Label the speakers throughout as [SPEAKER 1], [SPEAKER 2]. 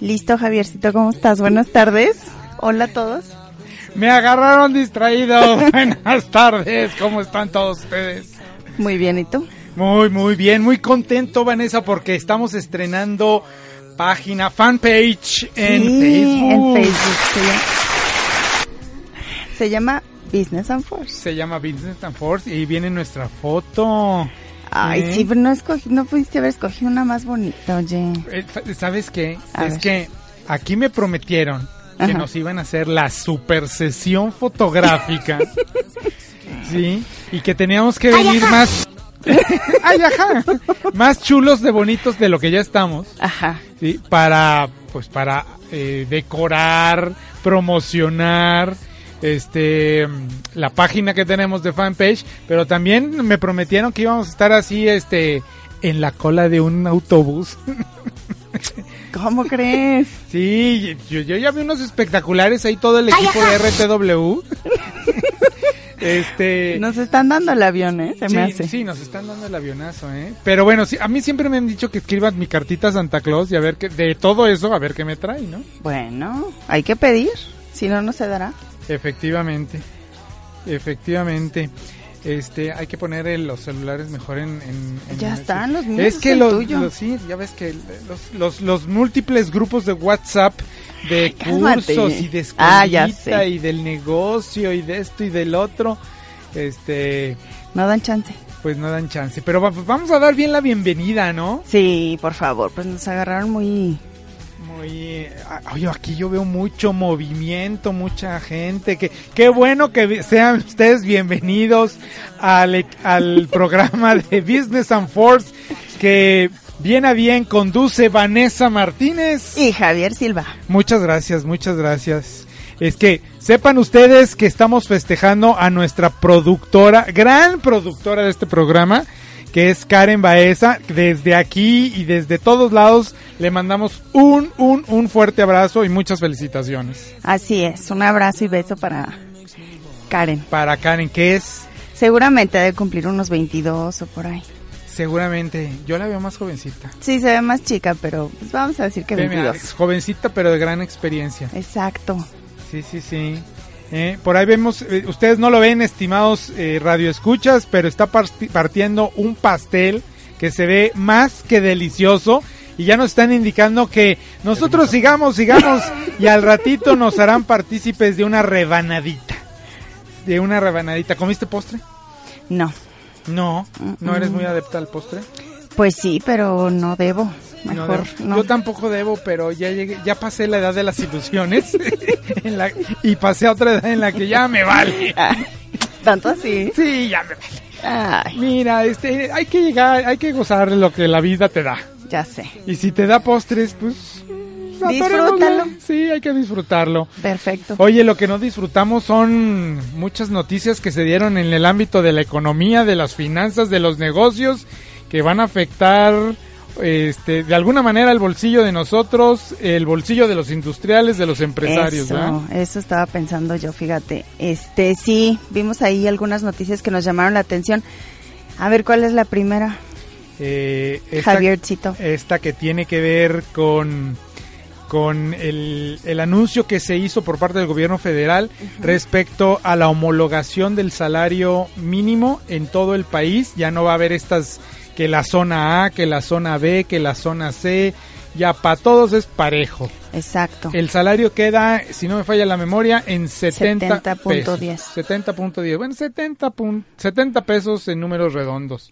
[SPEAKER 1] Listo, Javiercito, ¿cómo estás? Buenas tardes. Hola a todos.
[SPEAKER 2] Me agarraron distraído. Buenas tardes, ¿cómo están todos ustedes?
[SPEAKER 1] Muy bien, ¿y tú?
[SPEAKER 2] Muy, muy bien, muy contento, Vanessa, porque estamos estrenando página, fanpage en
[SPEAKER 1] Sí,
[SPEAKER 2] Facebook.
[SPEAKER 1] En Facebook. Llama, se llama Business and Force.
[SPEAKER 2] Se llama Business and Force y viene nuestra foto.
[SPEAKER 1] Ay,
[SPEAKER 2] ¿Eh?
[SPEAKER 1] sí, pero no, escogí, no pudiste haber escogido una más bonita, oye.
[SPEAKER 2] Eh, ¿Sabes qué?
[SPEAKER 1] A
[SPEAKER 2] es
[SPEAKER 1] ver.
[SPEAKER 2] que aquí me prometieron que
[SPEAKER 1] Ajá.
[SPEAKER 2] nos iban a hacer la super sesión fotográfica. sí, y que teníamos que venir más. Ay, ajá. Más chulos de bonitos de lo que ya estamos.
[SPEAKER 1] Ajá.
[SPEAKER 2] Sí, para pues para eh, decorar, promocionar este la página que tenemos de fanpage, pero también me prometieron que íbamos a estar así este en la cola de un autobús.
[SPEAKER 1] ¿Cómo crees?
[SPEAKER 2] Sí, yo, yo ya vi unos espectaculares ahí todo el equipo de RTW. este
[SPEAKER 1] Nos están dando el avión, ¿eh? Se
[SPEAKER 2] sí,
[SPEAKER 1] me hace.
[SPEAKER 2] sí, nos están dando el avionazo, ¿eh? Pero bueno, sí, a mí siempre me han dicho que escriban mi cartita a Santa Claus y a ver qué, de todo eso, a ver qué me trae, ¿no?
[SPEAKER 1] Bueno, hay que pedir, si no, no se dará.
[SPEAKER 2] Efectivamente, efectivamente. Este, hay que poner el- los celulares mejor en... en- en-
[SPEAKER 1] Ya están, los míos,
[SPEAKER 2] Es que los, los- sí, ya ves que los, los, los múltiples grupos de WhatsApp de cursos y de
[SPEAKER 1] Ah,
[SPEAKER 2] escuelita
[SPEAKER 1] sé.
[SPEAKER 2] y del negocio y de esto y del otro, este,
[SPEAKER 1] No dan chance.
[SPEAKER 2] pues no dan chance. Pero va- vamos a dar bien la bienvenida, ¿no?
[SPEAKER 1] Sí, por favor, pues nos agarraron muy...
[SPEAKER 2] Muy, oye, aquí yo veo mucho movimiento, mucha gente. Que, qué bueno que sean ustedes bienvenidos al, e- al programa de Business and Force que bien a bien conduce Vanessa Martínez.
[SPEAKER 1] Y Javier Silva.
[SPEAKER 2] Muchas gracias, muchas gracias. Es que sepan ustedes que estamos festejando a nuestra productora, gran productora de este programa, que es Karen Baeza. Desde aquí y desde todos lados le mandamos un, un, un fuerte abrazo y muchas felicitaciones.
[SPEAKER 1] Así es, un abrazo y beso para Karen.
[SPEAKER 2] Para Karen, que es
[SPEAKER 1] Seguramente debe cumplir unos 22 o por ahí.
[SPEAKER 2] seguramente, yo la veo más jovencita.
[SPEAKER 1] Sí, se ve más chica, pero pues vamos a decir que
[SPEAKER 2] Ve, mira,
[SPEAKER 1] 22.
[SPEAKER 2] jovencita pero de gran experiencia.
[SPEAKER 1] Exacto.
[SPEAKER 2] Sí, sí, sí. Eh, por ahí vemos, eh, ustedes no lo ven, estimados eh, radioescuchas, pero está parti- partiendo un pastel que se ve más que delicioso. Y ya nos están indicando que nosotros sigamos, sigamos, y al ratito nos harán partícipes de una rebanadita. De una rebanadita. ¿Comiste postre?
[SPEAKER 1] No.
[SPEAKER 2] No, no eres muy adepta al postre.
[SPEAKER 1] Pues sí, pero no debo. Mejor no.
[SPEAKER 2] Yo tampoco debo, pero ya llegué, ya pasé la edad de las ilusiones en la- y pasé a otra edad en la que ya me vale.
[SPEAKER 1] Ah, ¿Tanto así?
[SPEAKER 2] Sí, ya me vale.
[SPEAKER 1] Ay,
[SPEAKER 2] Mira, este, hay que llegar, hay que gozar de lo que la vida te da.
[SPEAKER 1] ya sé.
[SPEAKER 2] Y si te da postres, pues...
[SPEAKER 1] Disfrútalo.
[SPEAKER 2] Sí, hay que disfrutarlo.
[SPEAKER 1] Perfecto.
[SPEAKER 2] Oye, lo que no disfrutamos son muchas noticias que se dieron en el ámbito de la economía, de las finanzas, de los negocios, que van a afectar este, de alguna manera el bolsillo de nosotros, el bolsillo de los industriales, de los empresarios, ¿verdad?
[SPEAKER 1] Eso, eso estaba pensando yo, fíjate. Este, sí, vimos ahí algunas noticias que nos llamaron la atención. A ver, ¿cuál es la primera?
[SPEAKER 2] Eh, esta-
[SPEAKER 1] Javiercito.
[SPEAKER 2] Esta que tiene que ver con, con el, el anuncio que se hizo por parte del gobierno federal respecto a la homologación del salario mínimo en todo el país. Ya no va a haber estas que la zona A, que la zona B, que la zona C, ya para todos es parejo.
[SPEAKER 1] Exacto.
[SPEAKER 2] El salario queda, si no me falla la memoria, en 70 pesos.
[SPEAKER 1] 70.10.
[SPEAKER 2] 70.10. Bueno, 70, pun- 70 pesos en números redondos.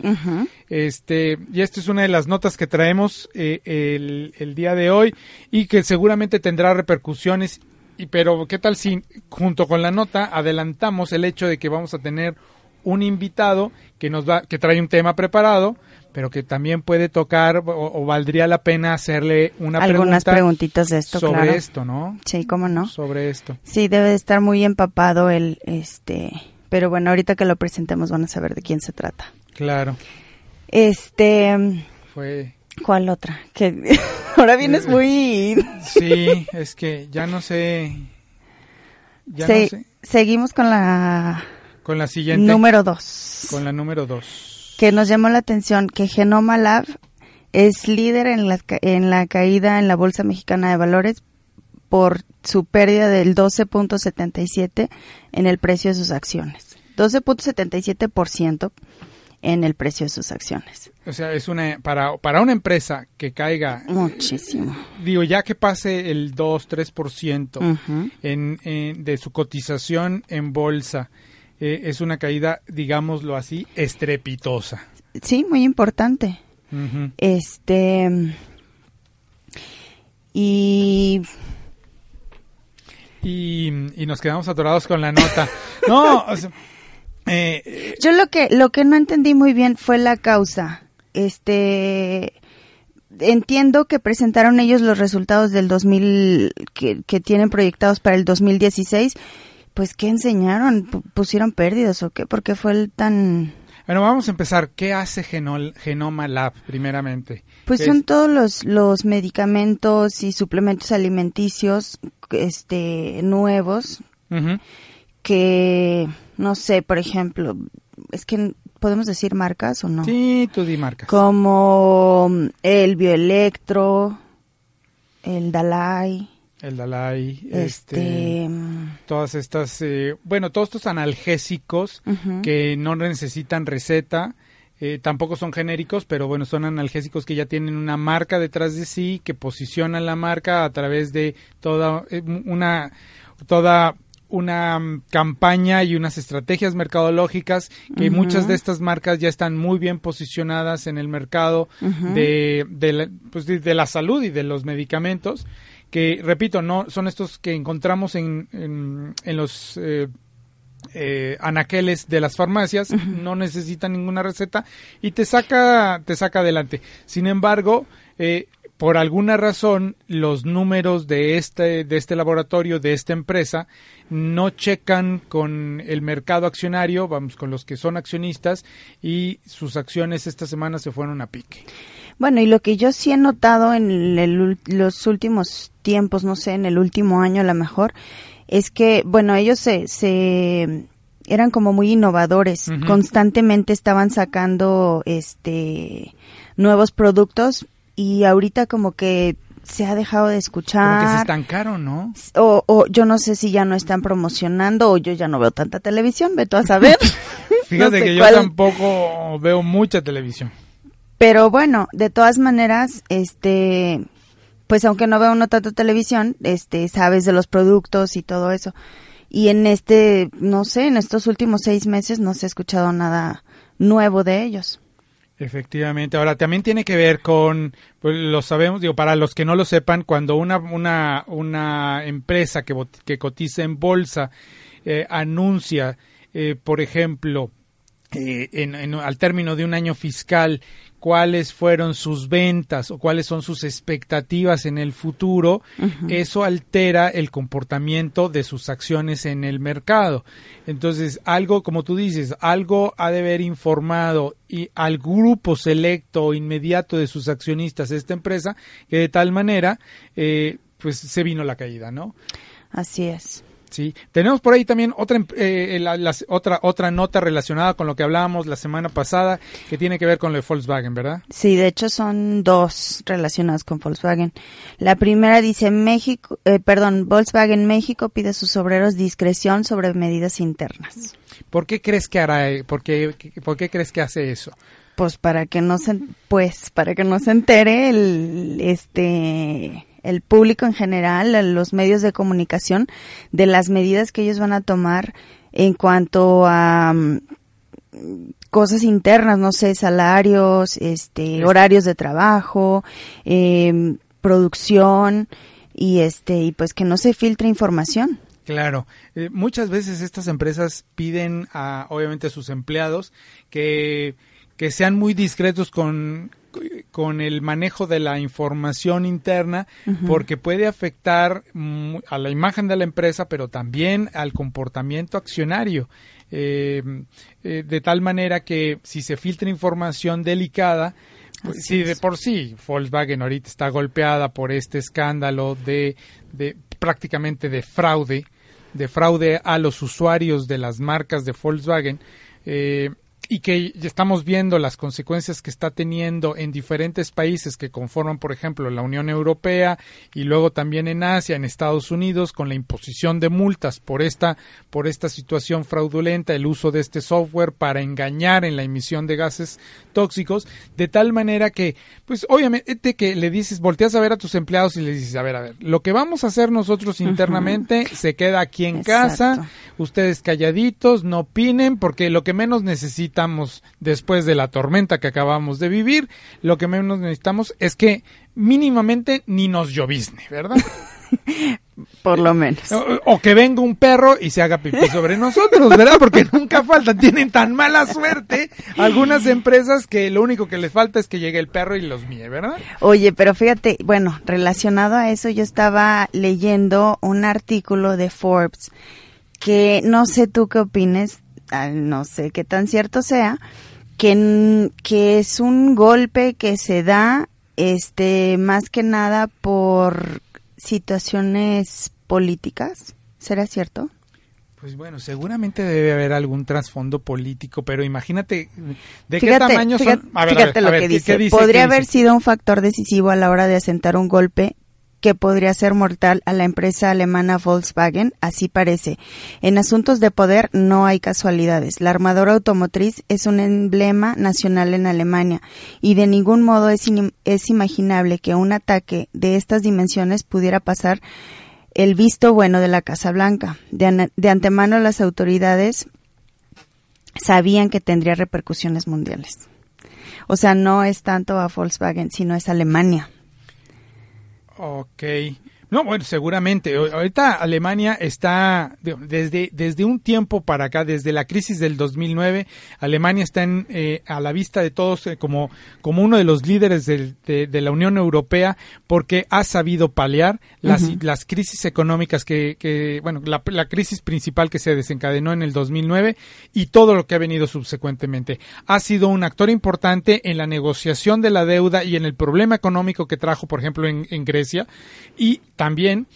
[SPEAKER 2] Este, y esta es una de las notas que traemos eh, el, el día de hoy y que seguramente tendrá repercusiones. Y, pero, ¿qué tal si junto con la nota adelantamos el hecho de que vamos a tener un invitado que nos va, que trae un tema preparado, pero que también puede tocar o, o valdría la pena hacerle una
[SPEAKER 1] Algunas
[SPEAKER 2] pregunta
[SPEAKER 1] preguntitas de esto,
[SPEAKER 2] sobre
[SPEAKER 1] claro.
[SPEAKER 2] esto, ¿no?
[SPEAKER 1] Sí, cómo no.
[SPEAKER 2] Sobre esto.
[SPEAKER 1] Sí, debe de estar muy empapado el, este, pero bueno, ahorita que lo presentemos van a saber de quién se trata.
[SPEAKER 2] Claro.
[SPEAKER 1] Este,
[SPEAKER 2] Fue.
[SPEAKER 1] ¿cuál otra? Que ahora vienes muy,
[SPEAKER 2] Sí, es que ya no sé. Ya
[SPEAKER 1] Se-
[SPEAKER 2] no sé.
[SPEAKER 1] seguimos con la
[SPEAKER 2] Con la siguiente.
[SPEAKER 1] número dos.
[SPEAKER 2] Con la número dos.
[SPEAKER 1] que nos llamó la atención que Genoma Lab es líder en la, en la caída en la Bolsa Mexicana de Valores por su pérdida del 12.77 en el precio de sus acciones. 12.77% en el precio de sus acciones.
[SPEAKER 2] O sea, es una para para una empresa que caiga,
[SPEAKER 1] Muchísimo.
[SPEAKER 2] digo, ya que pase el 2, 3%
[SPEAKER 1] Ujú.
[SPEAKER 2] en, en- de su cotización en bolsa, eh, es una caída, digámoslo así, estrepitosa.
[SPEAKER 1] Sí, muy importante. Este y
[SPEAKER 2] y, y nos quedamos atorados con la nota. No, o sea, eh, eh,
[SPEAKER 1] Yo lo que lo que no entendí muy bien fue la causa. Este entiendo que presentaron ellos los resultados del 2000 que, que tienen proyectados para el 2016. Pues qué enseñaron, Pu- pusieron pérdidas o qué, porque fue el tan
[SPEAKER 2] bueno, vamos a empezar. ¿Qué hace Genol- Genoma Lab, primeramente?
[SPEAKER 1] pues
[SPEAKER 2] ¿Qué
[SPEAKER 1] son
[SPEAKER 2] es?
[SPEAKER 1] todos los los medicamentos y suplementos alimenticios este nuevos que no sé, por ejemplo, es que podemos decir marcas o no.
[SPEAKER 2] Sí, tú di marcas.
[SPEAKER 1] como mm, el bioelectro, el Dalai,
[SPEAKER 2] El Dalai,
[SPEAKER 1] este,
[SPEAKER 2] este, todas estas, eh, bueno, todos estos analgésicos que no necesitan receta, eh, tampoco son genéricos, pero bueno, son analgésicos que ya tienen una marca detrás de sí, que posicionan la marca a través de toda eh, una, toda una mm, campaña y unas estrategias mercadológicas que muchas de estas marcas ya están muy bien posicionadas en el mercado de, de, la, pues, de- de la salud y de los medicamentos que repito no son estos que encontramos en, en, en los eh, eh, anaqueles de las farmacias no necesitan ninguna receta y te saca te saca adelante. Sin embargo eh, por alguna razón los números de este de este laboratorio de esta empresa no checan con el mercado accionario vamos con los que son accionistas y sus acciones esta semana se fueron a pique.
[SPEAKER 1] Bueno, y lo que yo sí he notado en el los últimos tiempos, no sé, en el último año a lo mejor, es que, bueno, ellos se, se eran como muy innovadores, constantemente estaban sacando este nuevos productos y ahorita como que se ha dejado de
[SPEAKER 2] como
[SPEAKER 1] escuchar.
[SPEAKER 2] que se estancaron no
[SPEAKER 1] o, o yo no sé si ya no están promocionando o yo ya no veo tanta televisión, veto a saber.
[SPEAKER 2] Fíjate
[SPEAKER 1] No sé
[SPEAKER 2] que yo tampoco veo mucha televisión.
[SPEAKER 1] Pero bueno, de todas maneras, este, pues aunque no veo uno tanto televisión, este, sabes de los productos y todo eso. Y en este, no sé, en estos últimos seis meses no se ha escuchado nada nuevo de ellos.
[SPEAKER 2] Efectivamente. Ahora, también tiene que ver con, pues lo sabemos, digo, para los que no lo sepan, cuando una, una, una empresa que, que cotiza en bolsa eh, anuncia, eh, por ejemplo, eh, en- en- al término de un año fiscal, cuáles fueron sus ventas o cuáles son sus expectativas en el futuro, eso altera el comportamiento de sus acciones en el mercado. Entonces, algo, como tú dices, algo ha de haber informado y al grupo selecto o inmediato de sus accionistas esta empresa, que de tal manera, eh, pues se vino la caída, ¿no?
[SPEAKER 1] Así es.
[SPEAKER 2] Sí, tenemos por ahí también otra em- eh, la- las- otra otra nota relacionada con lo que hablábamos la semana pasada que tiene que ver con lo de Volkswagen, ¿verdad?
[SPEAKER 1] Sí, de hecho son dos relacionadas con Volkswagen. La primera dice México, eh, perdón, Volkswagen México pide a sus obreros discreción sobre medidas internas.
[SPEAKER 2] ¿Por qué crees que hará eh, por qué, por qué crees que hace eso?
[SPEAKER 1] Pues para que no se, pues para que no se entere el, este, el público en general, los medios de comunicación, de las medidas que ellos van a tomar en cuanto a mm, cosas internas, no sé, salarios, este,
[SPEAKER 2] Es-
[SPEAKER 1] horarios de trabajo, em, producción y este, y pues que no se filtre información.
[SPEAKER 2] Claro, eh, muchas veces estas empresas piden a, obviamente, a sus empleados que, que sean muy discretos con, con el manejo de la información interna, porque puede afectar mm, a la imagen de la empresa, pero también al comportamiento accionario. Eh, eh, de tal manera que si se filtra información delicada, pues, si de por sí Volkswagen ahorita está golpeada por este escándalo de, de prácticamente de fraude, de fraude a los usuarios de las marcas de Volkswagen, eh, y que estamos viendo las consecuencias que está teniendo en diferentes países que conforman, por ejemplo, la Unión Europea y luego también en Asia, en Estados Unidos, con la imposición de multas por esta, por esta situación fraudulenta, el uso de este software para engañar en la emisión de gases tóxicos, de tal manera que, pues obviamente que le dices, volteas a ver a tus empleados y le dices, a ver, a ver, lo que vamos a hacer nosotros internamente se queda aquí en casa, ustedes calladitos, no opinen, porque lo que menos necesitamos después de la tormenta que acabamos de vivir, lo que menos necesitamos es que mínimamente ni nos llovizne, ¿verdad?
[SPEAKER 1] Por lo menos.
[SPEAKER 2] O, o que venga un perro y se haga pipí sobre nosotros, ¿verdad? Porque nunca faltan, tienen tan mala suerte algunas empresas que lo único que les falta es que llegue el perro y los mie, ¿verdad?
[SPEAKER 1] Oye, pero fíjate, bueno, relacionado a eso, yo estaba leyendo un artículo de Forbes que no sé tú qué opines, no sé qué tan cierto sea, que, que es un golpe que se da, este, más que nada por situaciones políticas. ¿Será cierto?
[SPEAKER 2] Pues bueno, seguramente debe haber algún trasfondo político, pero imagínate de
[SPEAKER 1] fíjate,
[SPEAKER 2] qué tamaño
[SPEAKER 1] fíjate,
[SPEAKER 2] son. A ver, a a
[SPEAKER 1] lo
[SPEAKER 2] ver,
[SPEAKER 1] que
[SPEAKER 2] ¿qué-
[SPEAKER 1] dice. Podría
[SPEAKER 2] ¿Qué
[SPEAKER 1] haber
[SPEAKER 2] dice?
[SPEAKER 1] sido un factor decisivo a la hora de asentar un golpe que podría ser mortal a la empresa alemana Volkswagen, así parece. En asuntos de poder no hay casualidades. La armadora automotriz es un emblema nacional en Alemania y de ningún modo es, es imaginable que un ataque de estas dimensiones pudiera pasar el visto bueno de la Casa Blanca. De, de antemano las autoridades sabían que tendría repercusiones mundiales. O sea, no es tanto a Volkswagen, sino es Alemania.
[SPEAKER 2] Ok. No, bueno, seguramente. Ahorita Alemania está, desde, desde un tiempo para acá, desde la crisis del 2009, Alemania está en, eh, a la vista de todos eh, como, como uno de los líderes del- de, de la Unión Europea porque ha sabido paliar las, las crisis económicas que, que bueno, la, la crisis principal que se desencadenó en el 2009 y todo lo que ha venido subsecuentemente. Ha sido un actor importante en la negociación de la deuda y en el problema económico que trajo, por ejemplo, en, en Grecia y también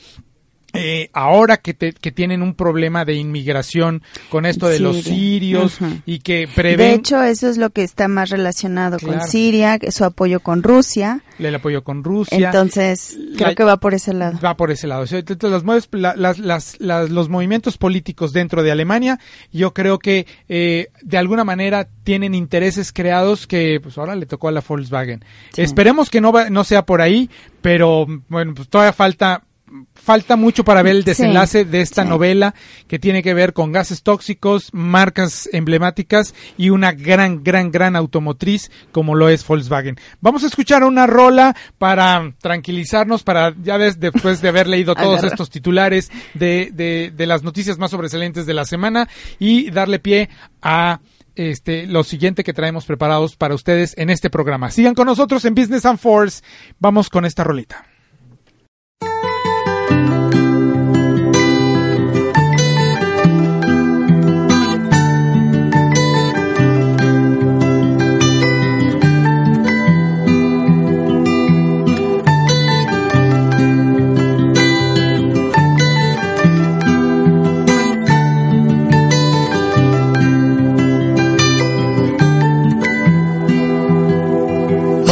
[SPEAKER 2] eh, ahora que, te- que tienen un problema de inmigración con esto de los sirios y que prevén
[SPEAKER 1] De hecho, eso es lo que está más relacionado
[SPEAKER 2] Claro.
[SPEAKER 1] con Siria, su apoyo con Rusia.
[SPEAKER 2] el apoyo con Rusia.
[SPEAKER 1] Entonces, creo
[SPEAKER 2] La-
[SPEAKER 1] que va por ese lado.
[SPEAKER 2] Va por ese lado. Entonces, las- las- las- los movimientos políticos dentro de Alemania, yo creo que eh, de alguna manera tienen intereses creados que pues ahora le tocó a la Volkswagen.
[SPEAKER 1] Sí.
[SPEAKER 2] Esperemos que no, va- no sea por ahí, pero bueno, pues todavía falta falta mucho para ver el
[SPEAKER 1] Sí,
[SPEAKER 2] desenlace de esta
[SPEAKER 1] sí.
[SPEAKER 2] novela que tiene que ver con gases tóxicos, marcas emblemáticas y una gran, gran, gran automotriz como lo es Volkswagen. Vamos a escuchar una rola para tranquilizarnos, para ya ves, después de haber leído todos
[SPEAKER 1] Agarra.
[SPEAKER 2] estos titulares de, de, de las noticias más sobresalientes de la semana y darle pie a este, lo siguiente que traemos preparados para ustedes en este programa. Sigan con nosotros en Business and Force. Vamos con esta rolita.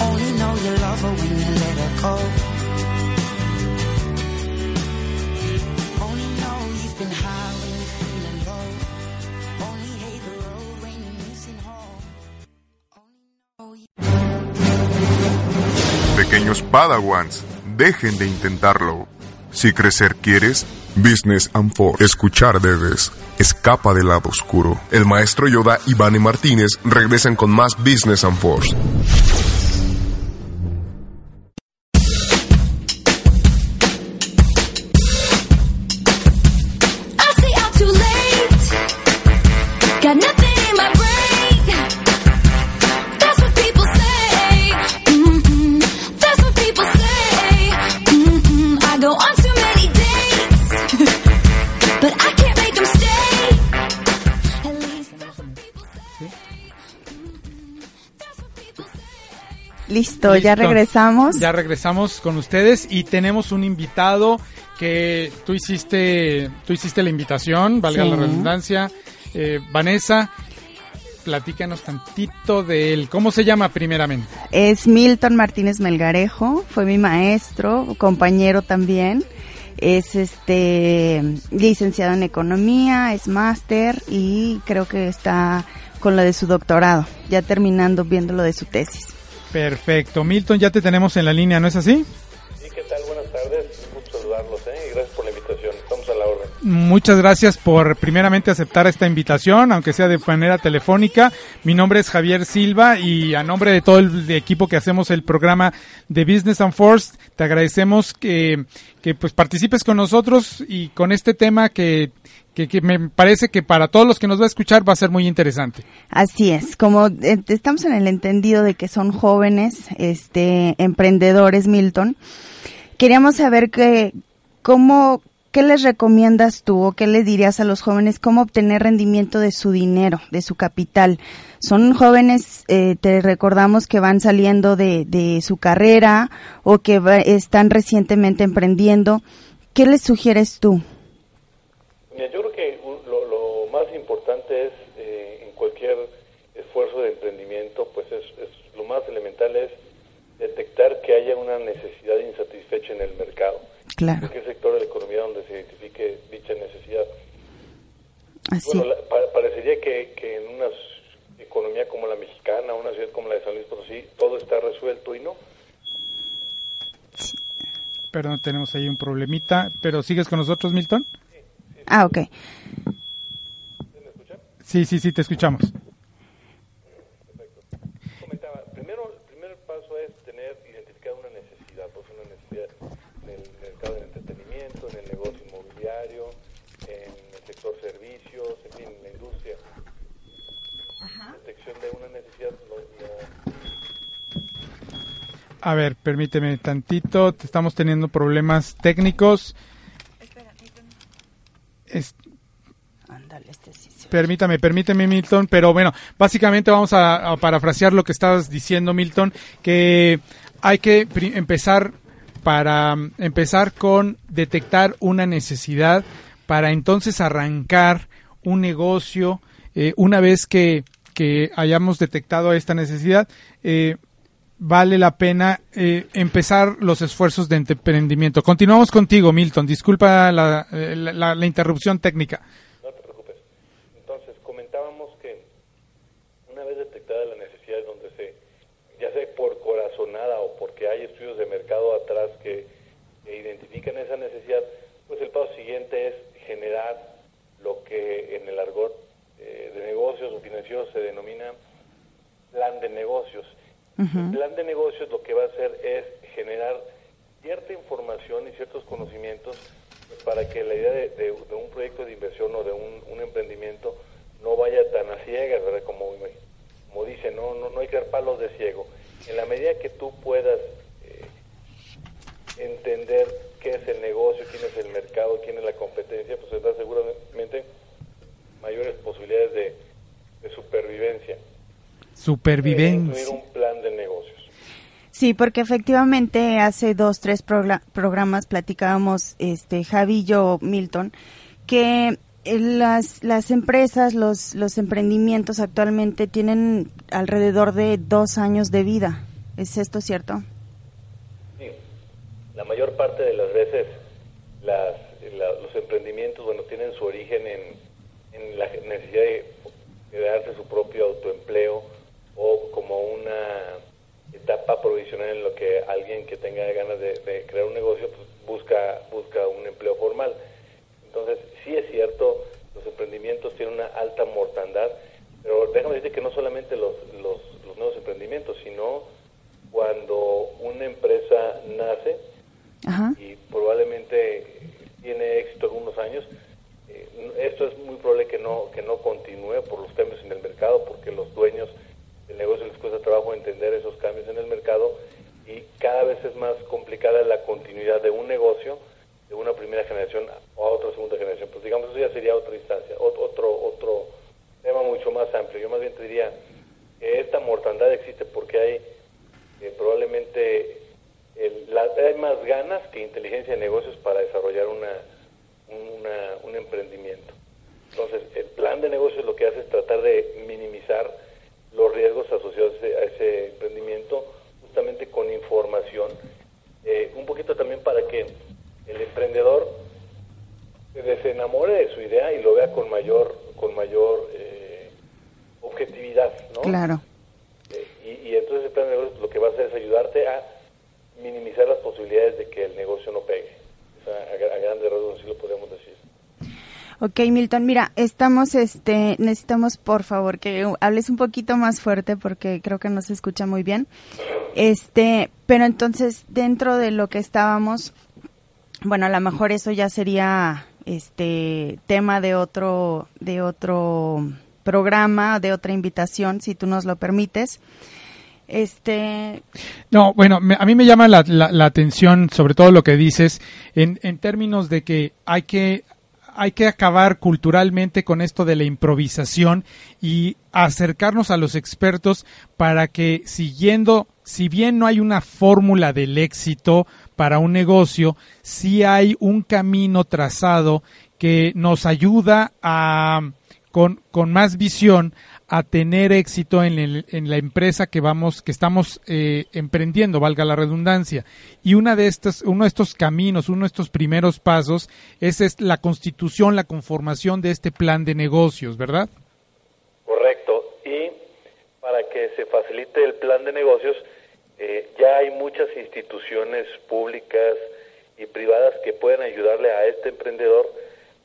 [SPEAKER 3] Only know you love her when you let her go.
[SPEAKER 4] Pequeños Padawans, dejen de intentarlo. Si crecer quieres, Business and Force. Escuchar debes. Escapa del lado oscuro. El maestro Yoda y Vane Martínez regresan con más Business and Force.
[SPEAKER 1] Listo, ya regresamos.
[SPEAKER 2] Ya regresamos con ustedes y tenemos un invitado que tú hiciste, tú hiciste la invitación, valga
[SPEAKER 1] Sí.
[SPEAKER 2] la redundancia. Eh, Vanessa, platícanos tantito de él. ¿Cómo se llama primeramente?
[SPEAKER 1] Es Milton Martínez Melgarejo, fue mi maestro, compañero también. Es este licenciado en economía, es máster y creo que está con lo de su doctorado, ya terminando viendo lo de su tesis.
[SPEAKER 2] Perfecto. Milton, ya te tenemos en la línea, ¿no es así?
[SPEAKER 5] Sí, ¿qué tal? Buenas tardes. Un gusto saludarlos, ¿eh? Y gracias por la invitación. Estamos a la orden.
[SPEAKER 2] Muchas gracias por primeramente aceptar esta invitación, aunque sea de manera telefónica. Mi nombre es Javier Silva y a nombre de todo el equipo que hacemos el programa de Business and Force, te agradecemos que, que pues participes con nosotros y con este tema que, que, que me parece que para todos los que nos va a escuchar va a ser muy interesante.
[SPEAKER 1] Así es, como eh, estamos en el entendido de que son jóvenes, este, emprendedores, Milton, queríamos saber que, cómo, qué les recomiendas tú o qué le dirías a los jóvenes cómo obtener rendimiento de su dinero, de su capital. Son jóvenes, eh, te recordamos que van saliendo de, de su carrera o que va- están recientemente emprendiendo. ¿Qué les sugieres tú?
[SPEAKER 5] Yo creo que un- lo, lo más importante es, eh, en cualquier esfuerzo de emprendimiento, pues es, es- lo más elemental es detectar que haya una necesidad insatisfecha en el mercado.
[SPEAKER 1] Claro,
[SPEAKER 5] ¿En qué sector de la economía donde se identifique dicha necesidad?
[SPEAKER 1] así.
[SPEAKER 5] Bueno, la- pa- parecería que, que en una economía como la mexicana, una ciudad como la de San Luis Potosí, todo está resuelto y no.
[SPEAKER 2] Perdón, tenemos ahí un problemita, pero ¿sigues con nosotros, Milton?
[SPEAKER 1] Ah, ok.
[SPEAKER 2] Sí, sí, sí, te escuchamos.
[SPEAKER 5] comentaba, primero, el primer paso es tener identificada una necesidad, pues una necesidad en el mercado del entretenimiento, en el negocio inmobiliario, en el sector servicios, en fin, en la industria. Detección de una necesidad, lo- lo-
[SPEAKER 2] A ver, permíteme tantito, estamos teniendo problemas técnicos. Es-
[SPEAKER 1] este
[SPEAKER 2] permítame, permíteme Milton, pero bueno, básicamente vamos a, a parafrasear lo que estabas diciendo Milton, que hay que empezar para mm, empezar con detectar una necesidad para entonces arrancar un negocio eh, una vez que, que hayamos detectado esta necesidad. eh, vale la pena eh, empezar los esfuerzos de emprendimiento. Continuamos contigo, Milton. Disculpa la, eh, la- interrupción técnica.
[SPEAKER 5] No te preocupes. Entonces, comentábamos que una vez detectada la necesidad donde se, ya sea por corazonada o porque hay estudios de mercado atrás que identifican esa necesidad, pues el paso siguiente es generar lo que en el argot eh, de negocios o financieros se denomina plan de negocios. El plan de negocios lo que va a hacer es generar cierta información y ciertos conocimientos para que la idea de, de- de un proyecto de inversión o de un, un emprendimiento no vaya tan a ciegas, ¿verdad? Como, como dice, no, no, no hay que dar palos de ciego. En la medida que tú puedas eh, entender qué es el negocio, quién es el mercado, quién es la competencia, pues tendrás seguramente mayores posibilidades de, de supervivencia.
[SPEAKER 2] Supervivencia
[SPEAKER 5] un plan de negocios.
[SPEAKER 1] Sí, porque efectivamente hace dos, tres programas platicábamos, este, Javi y yo, Milton, que eh, las, las empresas, los, los emprendimientos actualmente tienen alrededor de dos años de vida. ¿Es esto cierto?
[SPEAKER 5] Sí, la mayor parte de las veces las, la- los emprendimientos, bueno, tienen su origen en, en la necesidad de, de darse su propio autoempleo o como una etapa provisional en lo que alguien que tenga ganas de, de crear un negocio pues, busca busca un empleo formal. Entonces, sí es cierto, los emprendimientos tienen una alta mortandad, pero déjame decirte que no solamente los, los, los nuevos emprendimientos, sino cuando una empresa nace
[SPEAKER 1] Ajá.
[SPEAKER 5] y probablemente tiene éxito algunos años, eh, esto es muy probable que no que no continúe por los cambios en el mercado, porque los dueños del negocio les cuesta trabajo entender esos cambios en el mercado y cada vez es más complicada la continuidad de un negocio de una primera generación a otra segunda generación. Pues digamos, eso ya sería otra instancia, ot- otro otro tema mucho más amplio. Yo más bien te diría que esta mortandad existe porque hay eh, probablemente el- la- hay más ganas que inteligencia de negocios para desarrollar una, una- un emprendimiento. Entonces, el plan de negocios lo que hace es tratar de minimizar los riesgos asociados a ese, a ese emprendimiento justamente con información, eh, un poquito también para que el emprendedor se se enamore de su idea y lo vea con mayor con mayor eh, objetividad, ¿no?
[SPEAKER 1] Claro.
[SPEAKER 5] Eh, y, y entonces el plan de negocios lo que va a hacer es ayudarte a minimizar las posibilidades de que el negocio no pegue. O sea, a, gra- a grandes rasgos así lo podemos decir.
[SPEAKER 1] Ok, Milton, mira, estamos, este, necesitamos por favor que hables un poquito más fuerte porque creo que no se escucha muy bien. Este, pero entonces dentro de lo que estábamos, bueno, a lo mejor eso ya sería, este, tema de otro, de otro programa, de otra invitación, si tú nos lo permites. Este,
[SPEAKER 2] No, bueno, me- a mí me llama la, la- la atención sobre todo lo que dices en, en términos de que hay que hay que acabar culturalmente con esto de la improvisación y acercarnos a los expertos para que siguiendo, si bien no hay una fórmula del éxito para un negocio, sí hay un camino trazado que nos ayuda a con, con más visión a tener éxito en, el- en la empresa que vamos que estamos eh, emprendiendo valga la redundancia y una de estas uno de estos caminos uno de estos primeros pasos es, es la constitución la conformación de este plan de negocios verdad
[SPEAKER 5] Correcto. Y para que se facilite el plan de negocios, eh, ya hay muchas instituciones públicas y privadas que pueden ayudarle a este emprendedor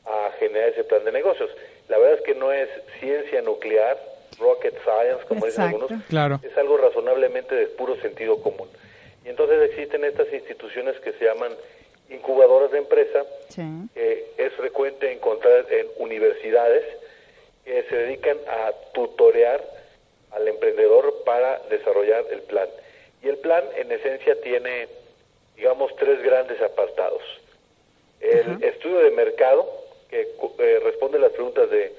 [SPEAKER 5] a generar ese plan de negocios. La verdad es que no es ciencia nuclear, rocket science, como dicen algunos,
[SPEAKER 2] Claro.
[SPEAKER 5] es algo razonablemente de puro sentido común. Y entonces existen estas instituciones que se llaman incubadoras de empresa,
[SPEAKER 1] sí.
[SPEAKER 5] que es frecuente encontrar en universidades que se dedican a tutorear al emprendedor para desarrollar el plan. Y el plan, en esencia, tiene, digamos, tres grandes apartados. El estudio de mercado, que cu- eh, responde las preguntas de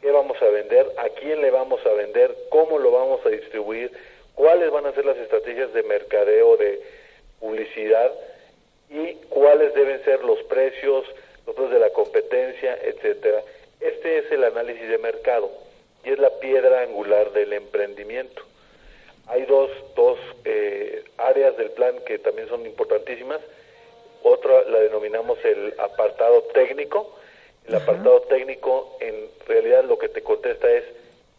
[SPEAKER 5] qué vamos a vender, a quién le vamos a vender, cómo lo vamos a distribuir, cuáles van a ser las estrategias de mercadeo, de publicidad y cuáles deben ser los precios, los precios de la competencia, etcétera. Este es el análisis de mercado y es la piedra angular del emprendimiento. hay dos, dos eh, áreas del plan que también son importantísimas. Otra la denominamos el apartado técnico. El apartado técnico en realidad lo que te contesta es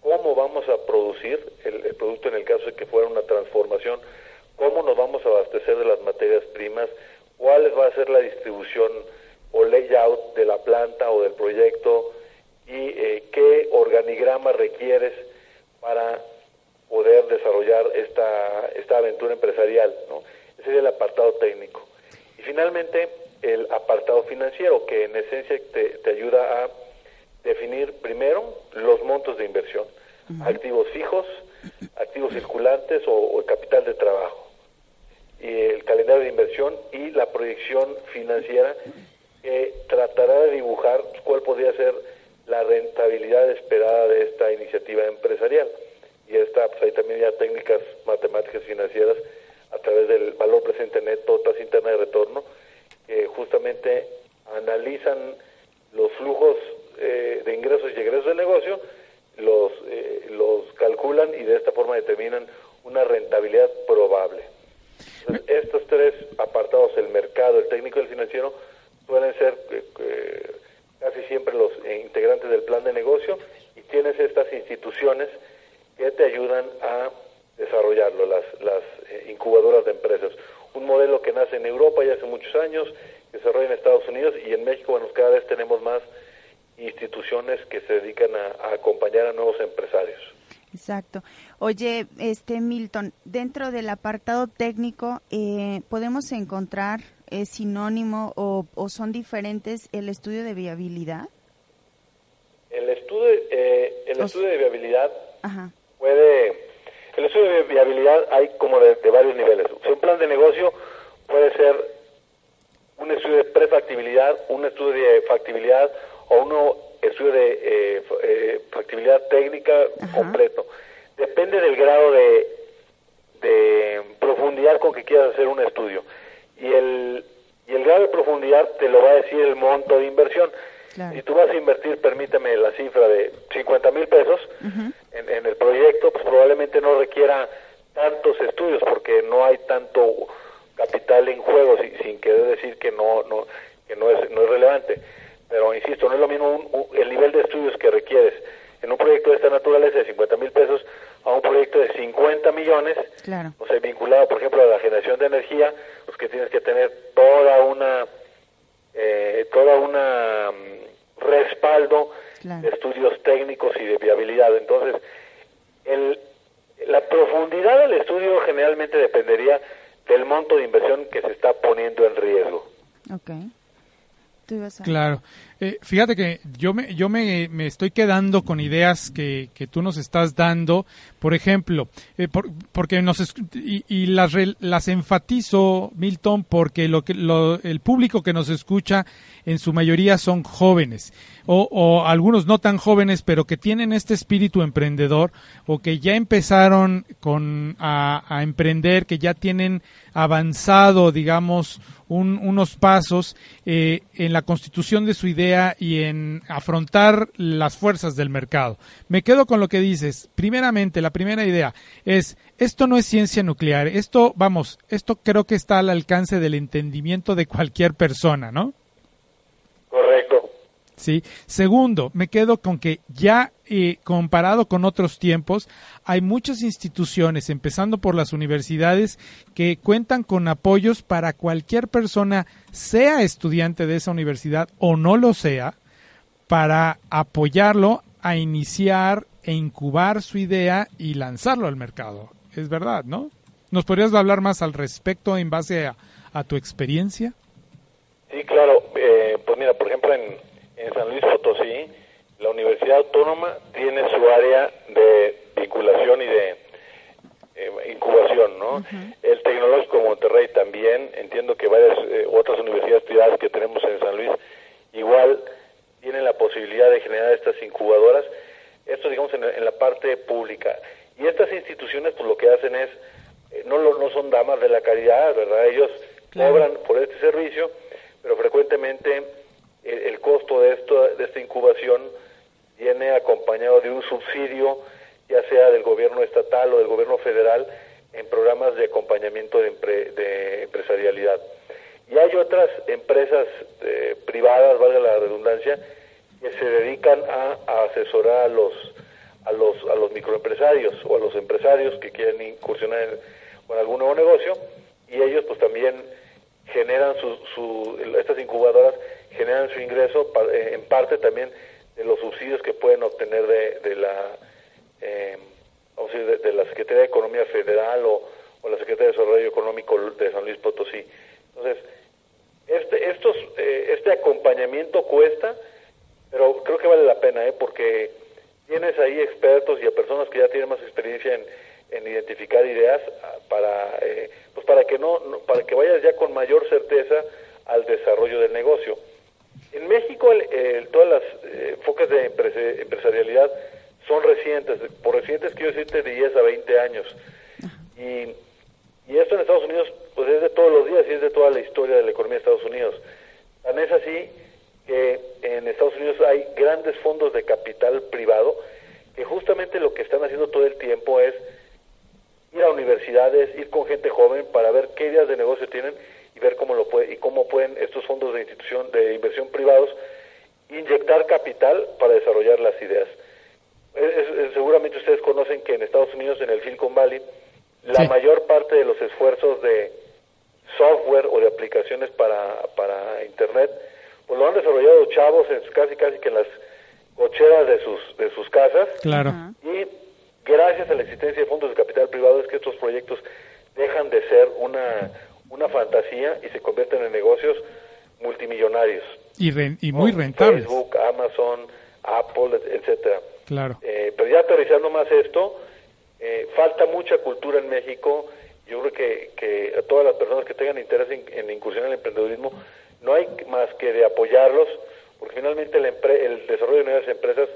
[SPEAKER 5] cómo vamos a producir el, el producto en el caso de que fuera una transformación, cómo nos vamos a abastecer de las materias primas, cuál va a ser la distribución o layout de la planta o del proyecto y eh, qué organigrama requieres para poder desarrollar esta, esta aventura empresarial. ¿no? Ese es el apartado técnico. Y finalmente, el apartado financiero, que en esencia te, te ayuda a definir primero los montos de inversión, activos fijos, activos circulantes o, o el capital de trabajo, y el calendario de inversión y la proyección financiera que tratará de dibujar cuál podría ser la rentabilidad esperada de esta iniciativa empresarial. Y esta, pues hay también ya técnicas matemáticas financieras a través del valor presente neto, tasa interna de retorno, que justamente analizan los flujos eh, de ingresos y egresos del negocio, los, eh, los calculan y de esta forma determinan una rentabilidad probable. Entonces, estos tres apartados, el mercado, el técnico y el financiero, suelen ser eh, eh, casi siempre los integrantes del plan de negocio y tienes estas instituciones que te ayudan a desarrollarlo, las, las eh, incubadoras de empresas. Un modelo que nace en Europa ya hace muchos años, que se desarrolla en Estados Unidos y en México, bueno, cada vez tenemos más instituciones que se dedican a, a acompañar a nuevos empresarios.
[SPEAKER 1] Exacto. Oye, este Milton, dentro del apartado técnico, eh, ¿podemos encontrar eh, sinónimo o, o son diferentes el estudio de viabilidad?
[SPEAKER 5] El estudio, eh, el estudio de viabilidad
[SPEAKER 1] Ajá.
[SPEAKER 5] puede, el estudio de viabilidad hay como de, de varios niveles. O sea, un plan de negocio puede ser un estudio de prefactibilidad, un estudio de factibilidad o un estudio de eh, eh, factibilidad técnica
[SPEAKER 1] Ajá.
[SPEAKER 5] completo. Depende del grado de, de profundidad con que quieras hacer un estudio. Y el, y el grado de profundidad te lo va a decir el monto de inversión.
[SPEAKER 1] Claro.
[SPEAKER 5] Si tú vas a invertir, permíteme la cifra de 50 mil pesos en, en el proyecto, pues probablemente no requiera tantos estudios porque no hay tanto capital en juego, si- sin querer decir que no no que no es no es relevante. Pero insisto, no es lo mismo un- un- el nivel de estudios que requieres en un proyecto de esta naturaleza de 50 mil pesos a un proyecto de 50 millones,
[SPEAKER 1] Claro.
[SPEAKER 5] o sea, vinculado, por ejemplo, a la generación de energía, pues que tienes que tener toda una eh, toda una mm, respaldo
[SPEAKER 1] Claro.
[SPEAKER 5] de estudios técnicos y de viabilidad. Entonces, el, la profundidad del estudio generalmente dependería del monto de inversión que se está poniendo en riesgo.
[SPEAKER 1] Ok. Tú ibas a...
[SPEAKER 2] Claro. Eh, fíjate que yo me, yo me, me estoy quedando con ideas que, que tú nos estás dando. Por ejemplo, eh, por- porque nos y, y las, las enfatizo, Milton, porque lo que lo- el público que nos escucha en su mayoría son jóvenes o, o algunos no tan jóvenes, pero que tienen este espíritu emprendedor o que ya empezaron con a, a emprender, que ya tienen avanzado, digamos, un- unos pasos eh, en la constitución de su idea y en afrontar las fuerzas del mercado. Me quedo con lo que dices. Primeramente, la primera idea es, esto no es ciencia nuclear, esto, vamos, esto creo que está al alcance del entendimiento de cualquier persona, ¿no?
[SPEAKER 5] Correcto.
[SPEAKER 2] ¿sí? Segundo, me quedo con que ya eh, comparado con otros tiempos, hay muchas instituciones, empezando por las universidades, que cuentan con apoyos para cualquier persona, sea estudiante de esa universidad o no lo sea, para apoyarlo a iniciar e incubar su idea y lanzarlo al mercado. Es verdad, ¿no? ¿Nos podrías hablar más al respecto en base a, a tu experiencia?
[SPEAKER 5] Sí, claro. Eh, pues mira, por ejemplo, en, en San Luis Potosí, la Universidad Autónoma tiene su área de vinculación y de eh, incubación, ¿no? El Tecnológico de Monterrey también, entiendo que varias eh, otras universidades privadas que tenemos en San Luis igual tienen la posibilidad de generar estas incubadoras, esto digamos en, en la parte pública. Y estas instituciones pues lo que hacen es, eh, no, lo- no son damas de la caridad, ¿verdad? Ellos
[SPEAKER 1] Claro.
[SPEAKER 5] cobran por este servicio, pero frecuentemente el, el costo de, esto, de esta incubación viene acompañado de un subsidio ya sea del gobierno estatal o del gobierno federal, en programas de acompañamiento de, empre- de empresarialidad. Y hay otras empresas eh, privadas, valga la redundancia, que se dedican a, asesorar a los a los a los microempresarios o a los empresarios que quieren incursionar en, algún nuevo negocio y ellos pues también generan su, su estas incubadoras generan su ingreso pa- eh, en parte también de los subsidios que pueden obtener de, de la eh, de, de la Secretaría de Economía Federal o, o la Secretaría de Desarrollo Económico de San Luis Potosí. Entonces, este, estos, eh, este acompañamiento cuesta, pero creo que vale la pena, ¿eh? porque tienes ahí expertos y a personas que ya tienen más experiencia en, en identificar ideas ah, para, eh, pues para que no, no- para que vayas ya con mayor certeza al desarrollo del negocio. En México, el- el- todas las eh, enfoques de empresarialidad son recientes. Por recientes quiero decirte de 10 a 20 años. Y, y esto en Estados Unidos pues es de todos los días y es de toda la historia de la economía de Estados Unidos. Tan es así que en Estados Unidos hay grandes fondos de capital privado que justamente lo que están haciendo todo el tiempo es ir a universidades, ir con gente joven para ver qué ideas de negocio tienen y ver cómo lo puede, y cómo pueden estos fondos de institución de inversión privados inyectar capital para desarrollar las ideas. Es- seguramente ustedes conocen que en Estados Unidos, en el Silicon Valley, la
[SPEAKER 2] Sí.
[SPEAKER 5] mayor parte de los esfuerzos de software o de aplicaciones para, para Internet, pues lo han desarrollado chavos en, casi casi que en las cocheras de sus, de sus casas.
[SPEAKER 2] Claro.
[SPEAKER 5] Y gracias a la existencia de fondos de capital privado es que estos proyectos dejan de ser una, una fantasía y se convierten en negocios multimillonarios.
[SPEAKER 2] Y, ren- y muy rentables.
[SPEAKER 5] Facebook, Amazon, Apple, et- etcétera.
[SPEAKER 2] Claro.
[SPEAKER 5] Eh, pero ya aterrizando más esto, eh, falta mucha cultura en México. Yo creo que, que a todas las personas que tengan interés en, en incursionar en el emprendedurismo, no hay más que de apoyarlos, porque finalmente empre- el desarrollo de nuevas empresas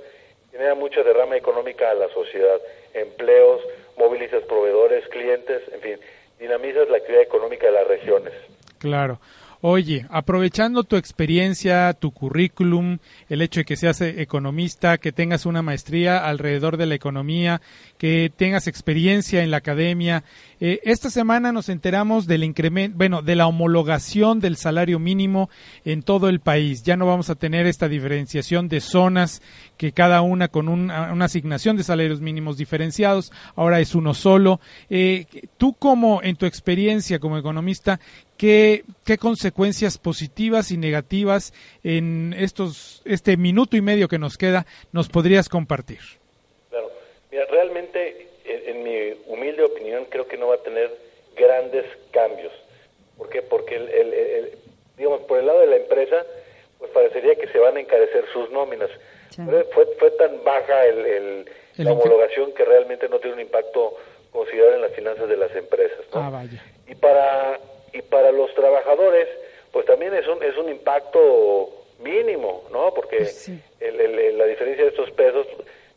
[SPEAKER 5] genera mucha derrama económica a la sociedad, empleos, movilizas proveedores, clientes, en fin, dinamizas la actividad económica de las regiones.
[SPEAKER 2] Claro. Oye, aprovechando tu experiencia, tu currículum, el hecho de que seas eh, economista, que tengas una maestría alrededor de la economía, que tengas experiencia en la academia, eh, esta semana nos enteramos del incremento, bueno, de la homologación del salario mínimo en todo el país. Ya no vamos a tener esta diferenciación de zonas que cada una con un- una asignación de salarios mínimos diferenciados, ahora es uno solo. Eh, tú como, en tu experiencia como economista, ¿qué, qué consecuencias positivas y negativas en estos, este minuto y medio que nos queda nos podrías compartir?
[SPEAKER 5] Claro. Mira, realmente, en, en mi humilde opinión, creo que no va a tener grandes cambios. ¿Por qué? Porque, el, el- el- digamos, por el lado de la empresa, pues parecería que se van a encarecer sus nóminas.
[SPEAKER 1] Sí.
[SPEAKER 5] Pero fue, fue tan baja el, la homologación que realmente no tiene un impacto considerable en las finanzas de las empresas. ¿no?
[SPEAKER 2] Ah, vaya.
[SPEAKER 5] y para y para los trabajadores pues también es un es un impacto mínimo no porque
[SPEAKER 1] Pues sí.
[SPEAKER 5] el- el- la diferencia de estos pesos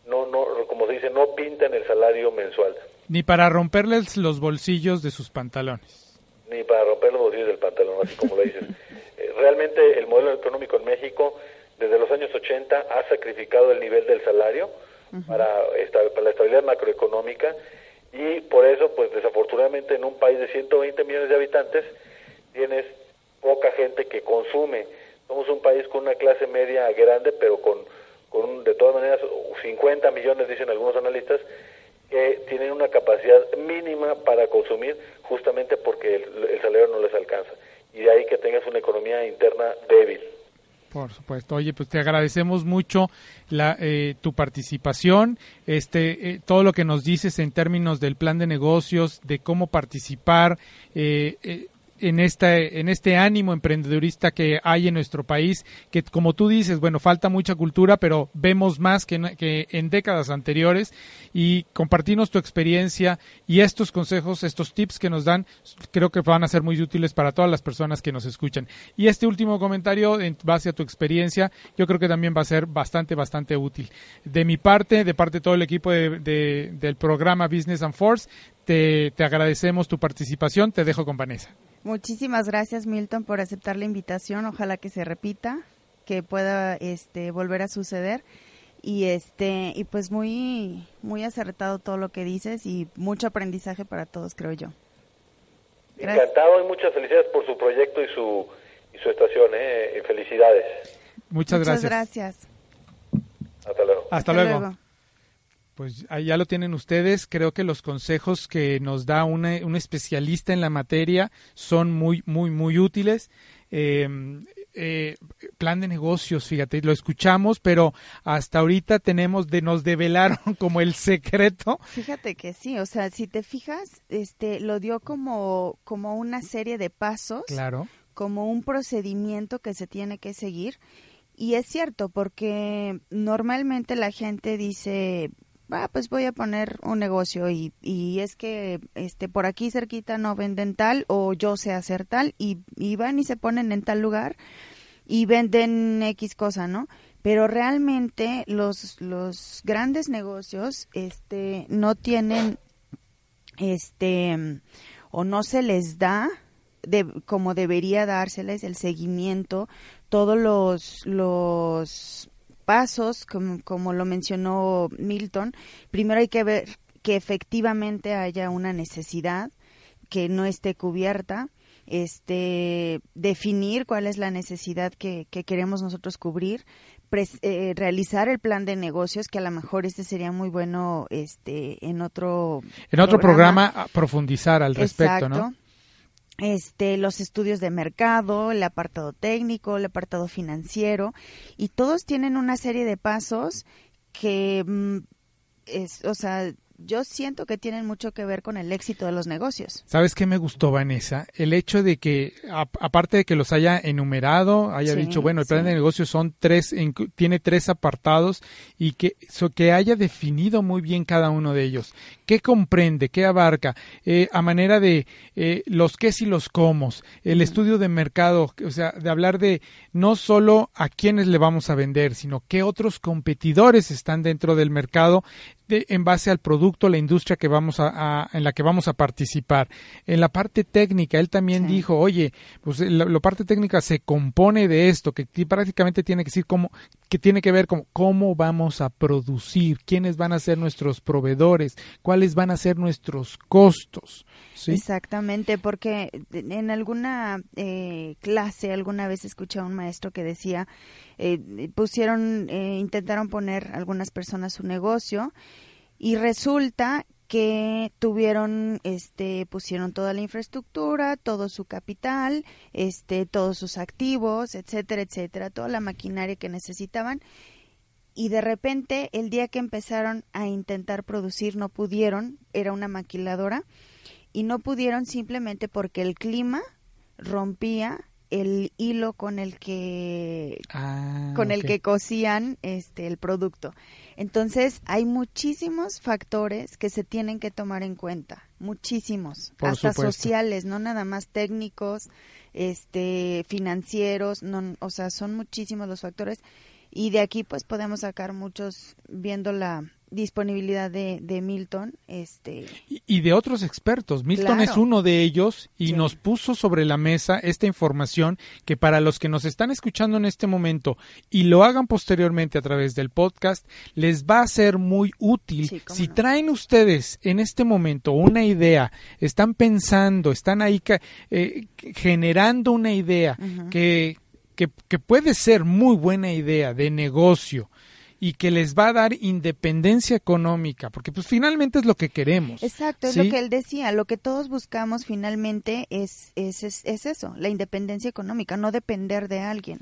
[SPEAKER 5] no no como se dice no pinta en el salario mensual
[SPEAKER 2] Ni para romperles los bolsillos de sus pantalones.
[SPEAKER 5] ni para romper los bolsillos del pantalón así como lo dices Eh, realmente el modelo económico en México desde los años 80 ha sacrificado el nivel del salario para, esta- para la estabilidad macroeconómica y por eso, pues desafortunadamente en un país de 120 millones de habitantes tienes poca gente que consume. Somos un país con una clase media grande, pero con, con de todas maneras 50 millones, dicen algunos analistas, que tienen una capacidad mínima para consumir justamente porque el, el salario no les alcanza. Y de ahí que tengas una economía interna débil.
[SPEAKER 2] Por supuesto. Oye, pues te agradecemos mucho la, eh, tu participación, este, eh, todo lo que nos dices en términos del plan de negocios, de cómo participar eh, eh, en esta, en este ánimo emprendedorista que hay en nuestro país, que como tú dices, bueno, falta mucha cultura, pero vemos más que, en- que en décadas anteriores y compartirnos tu experiencia y estos consejos, estos tips que nos dan, creo que van a ser muy útiles para todas las personas que nos escuchan. Y este último comentario, en base a tu experiencia, yo creo que también va a ser bastante, bastante útil. De mi parte, de parte de todo el equipo de- de- del programa Business and Force, te, te agradecemos tu participación. Te dejo con Vanessa.
[SPEAKER 1] Muchísimas gracias Milton por aceptar la invitación. Ojalá que se repita, que pueda este, volver a suceder. y este y pues muy muy acertado todo lo que dices y mucho aprendizaje para todos creo yo Gracias.
[SPEAKER 5] Encantado y muchas felicidades por su proyecto y su, y su estación. ¿eh? Y Felicidades.
[SPEAKER 2] Muchas,
[SPEAKER 1] muchas
[SPEAKER 2] gracias.
[SPEAKER 1] gracias
[SPEAKER 5] Hasta luego.
[SPEAKER 2] Hasta, luego. Pues ahí ya lo tienen ustedes. Creo que los consejos que nos da una- un especialista en la materia son muy, muy, muy útiles. Eh, eh, plan de negocios, fíjate, lo escuchamos, pero hasta ahorita tenemos de nos develaron como el secreto.
[SPEAKER 1] Fíjate que sí, o sea, si te fijas, este lo dio como como una serie de pasos,
[SPEAKER 2] Claro.
[SPEAKER 1] como un procedimiento que se tiene que seguir. Y es cierto, porque normalmente la gente dice, ah, pues voy a poner un negocio y, y es que este por aquí cerquita no venden tal o yo sé hacer tal y, y van y se ponen en tal lugar y venden X cosa, ¿no? Pero realmente los, los grandes negocios este, no tienen este o no se les da de, como debería dárseles el seguimiento, todos los, los pasos, como, como lo mencionó Milton, primero hay que ver que efectivamente haya una necesidad que no esté cubierta, este, definir cuál es la necesidad que, que queremos nosotros cubrir, pres- eh, realizar el plan de negocios, que a lo mejor este sería muy bueno este, en otro
[SPEAKER 2] En otro programa, profundizar al respecto,
[SPEAKER 1] Exacto.
[SPEAKER 2] ¿no?
[SPEAKER 1] Este, los estudios de mercado, el apartado técnico, el apartado financiero, y todos tienen una serie de pasos que, mm, es, o sea, yo siento que tienen mucho que ver con el éxito de los negocios.
[SPEAKER 2] ¿Sabes qué me gustó, Vanessa? El hecho de que, a- aparte de que los haya enumerado, haya
[SPEAKER 1] Sí,
[SPEAKER 2] dicho, bueno, el plan
[SPEAKER 1] sí.
[SPEAKER 2] de negocios son tres, tiene tres apartados y que, so- que haya definido muy bien cada uno de ellos. ¿Qué comprende? ¿Qué abarca? Eh, a manera de eh, los qués y los cómo, el estudio de mercado, o sea, de hablar de no solo a quiénes le vamos a vender, sino qué otros competidores están dentro del mercado de- en base al producto, la industria que vamos a, a- en la que vamos a participar. En la parte técnica, él también
[SPEAKER 1] Sí.
[SPEAKER 2] dijo, oye, pues la, la parte técnica se compone de esto, que ti- prácticamente tiene que decir cómo, que tiene que ver con cómo vamos a producir, quiénes van a ser nuestros proveedores, cuáles van a ser nuestros costos. ¿sí?
[SPEAKER 1] Exactamente, porque en alguna eh, clase alguna vez escuché a un maestro que decía, eh, pusieron, eh, intentaron poner algunas personas su negocio y resulta que tuvieron, este, pusieron toda la infraestructura, todo su capital, este, todos sus activos, etcétera, etcétera, toda la maquinaria que necesitaban y de repente el día que empezaron a intentar producir no pudieron, era una maquiladora y no pudieron simplemente porque el clima rompía el hilo con el que
[SPEAKER 2] Ah,
[SPEAKER 1] con el que cosían este el producto. Entonces, hay muchísimos factores que se tienen que tomar en cuenta, muchísimos,
[SPEAKER 2] Por
[SPEAKER 1] hasta
[SPEAKER 2] supuesto.
[SPEAKER 1] sociales, no nada más técnicos, este financieros, no, o sea, son muchísimos los factores y de aquí pues podemos sacar muchos viendo la disponibilidad de, de Milton, este
[SPEAKER 2] y, y de otros expertos. Milton
[SPEAKER 1] Claro.
[SPEAKER 2] es uno de ellos y
[SPEAKER 1] Sí.
[SPEAKER 2] nos puso sobre la mesa esta información que para los que nos están escuchando en este momento y lo hagan posteriormente a través del podcast, les va a ser muy útil.
[SPEAKER 1] Sí,
[SPEAKER 2] si
[SPEAKER 1] no.
[SPEAKER 2] traen ustedes en este momento una idea, están pensando, están ahí eh, generando una idea que, que, que puede ser muy buena idea de negocio y que les va a dar independencia económica, porque pues finalmente es lo que queremos.
[SPEAKER 1] Exacto, es
[SPEAKER 2] ¿sí?
[SPEAKER 1] lo que él decía, lo que todos buscamos finalmente es, es, es, es eso, la independencia económica, no depender de alguien.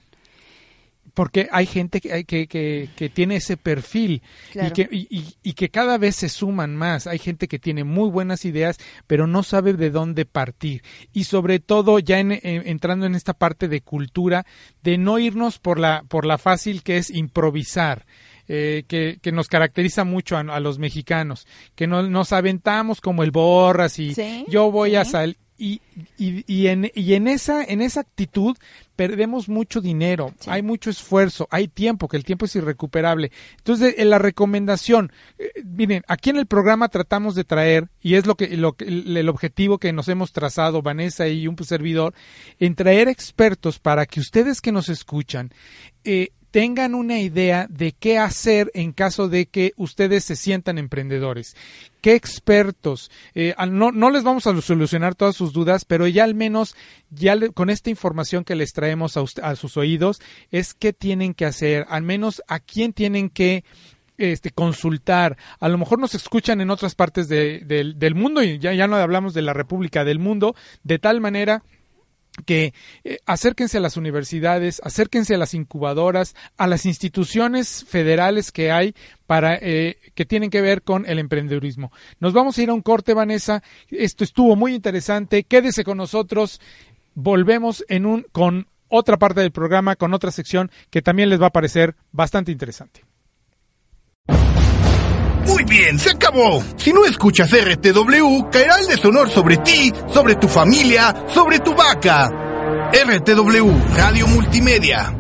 [SPEAKER 2] Porque hay gente que, que, que, que tiene ese perfil y, que, y, y- y que cada vez se suman más. Hay gente que tiene muy buenas ideas, pero no sabe de dónde partir. Y sobre todo, ya en- en- entrando en esta parte de cultura, de no irnos por la, por la fácil que es improvisar. Eh, que, que nos caracteriza mucho a, a los mexicanos, que no, nos aventamos como el borras y
[SPEAKER 1] Sí,
[SPEAKER 2] yo voy a salir y, y, y en, y en esa en esa actitud perdemos mucho dinero,
[SPEAKER 1] Sí.
[SPEAKER 2] hay mucho esfuerzo, hay tiempo, que el tiempo es irrecuperable. Entonces, en la recomendación, eh, miren, aquí en el programa tratamos de traer, y es lo que, lo el, el objetivo que nos hemos trazado, Vanessa y un servidor, en traer expertos para que ustedes que nos escuchan, eh, tengan una idea de qué hacer en caso de que ustedes se sientan emprendedores. ¿Qué expertos? Eh, no, no les vamos a solucionar todas sus dudas, pero ya al menos, ya con esta información que les traemos a, ust- a sus oídos, es qué tienen que hacer, al menos a quién tienen que este, consultar. A lo mejor nos escuchan en otras partes de- del- del mundo y ya, ya no hablamos de la República del mundo, de tal manera que eh, acérquense a las universidades, acérquense a las incubadoras, a las instituciones federales que hay para eh, que tienen que ver con el emprendedurismo. Nos vamos a ir a un corte, Vanessa. Esto estuvo muy interesante. Quédese con nosotros. Volvemos en un con otra parte del programa, con otra sección que también les va a parecer bastante interesante.
[SPEAKER 6] Muy bien, se acabó. Si no escuchas RTW, caerá el deshonor sobre ti, sobre tu familia, sobre tu vaca. RTW, Radio Multimedia.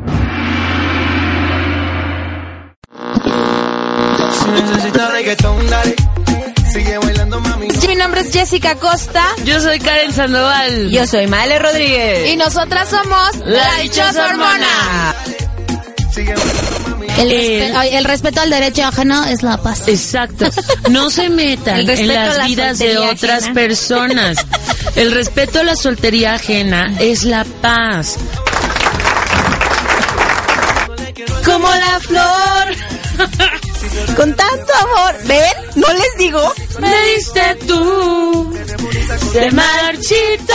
[SPEAKER 7] Mi nombre es Jessica Costa.
[SPEAKER 8] Yo soy Karen Sandoval.
[SPEAKER 7] Yo soy Male Rodríguez.
[SPEAKER 8] Y nosotras somos
[SPEAKER 7] La Dichosa Hormona.
[SPEAKER 9] El, respe- respeto al derecho ajeno es la paz.
[SPEAKER 8] Exacto. No se metan en las
[SPEAKER 7] la
[SPEAKER 8] vidas de otras
[SPEAKER 7] ajena.
[SPEAKER 8] personas. El respeto a la soltería ajena es la paz.
[SPEAKER 7] Como la flor. Con tanto amor. ¿Ven? No les digo.
[SPEAKER 8] Me diste tú. Se marchito.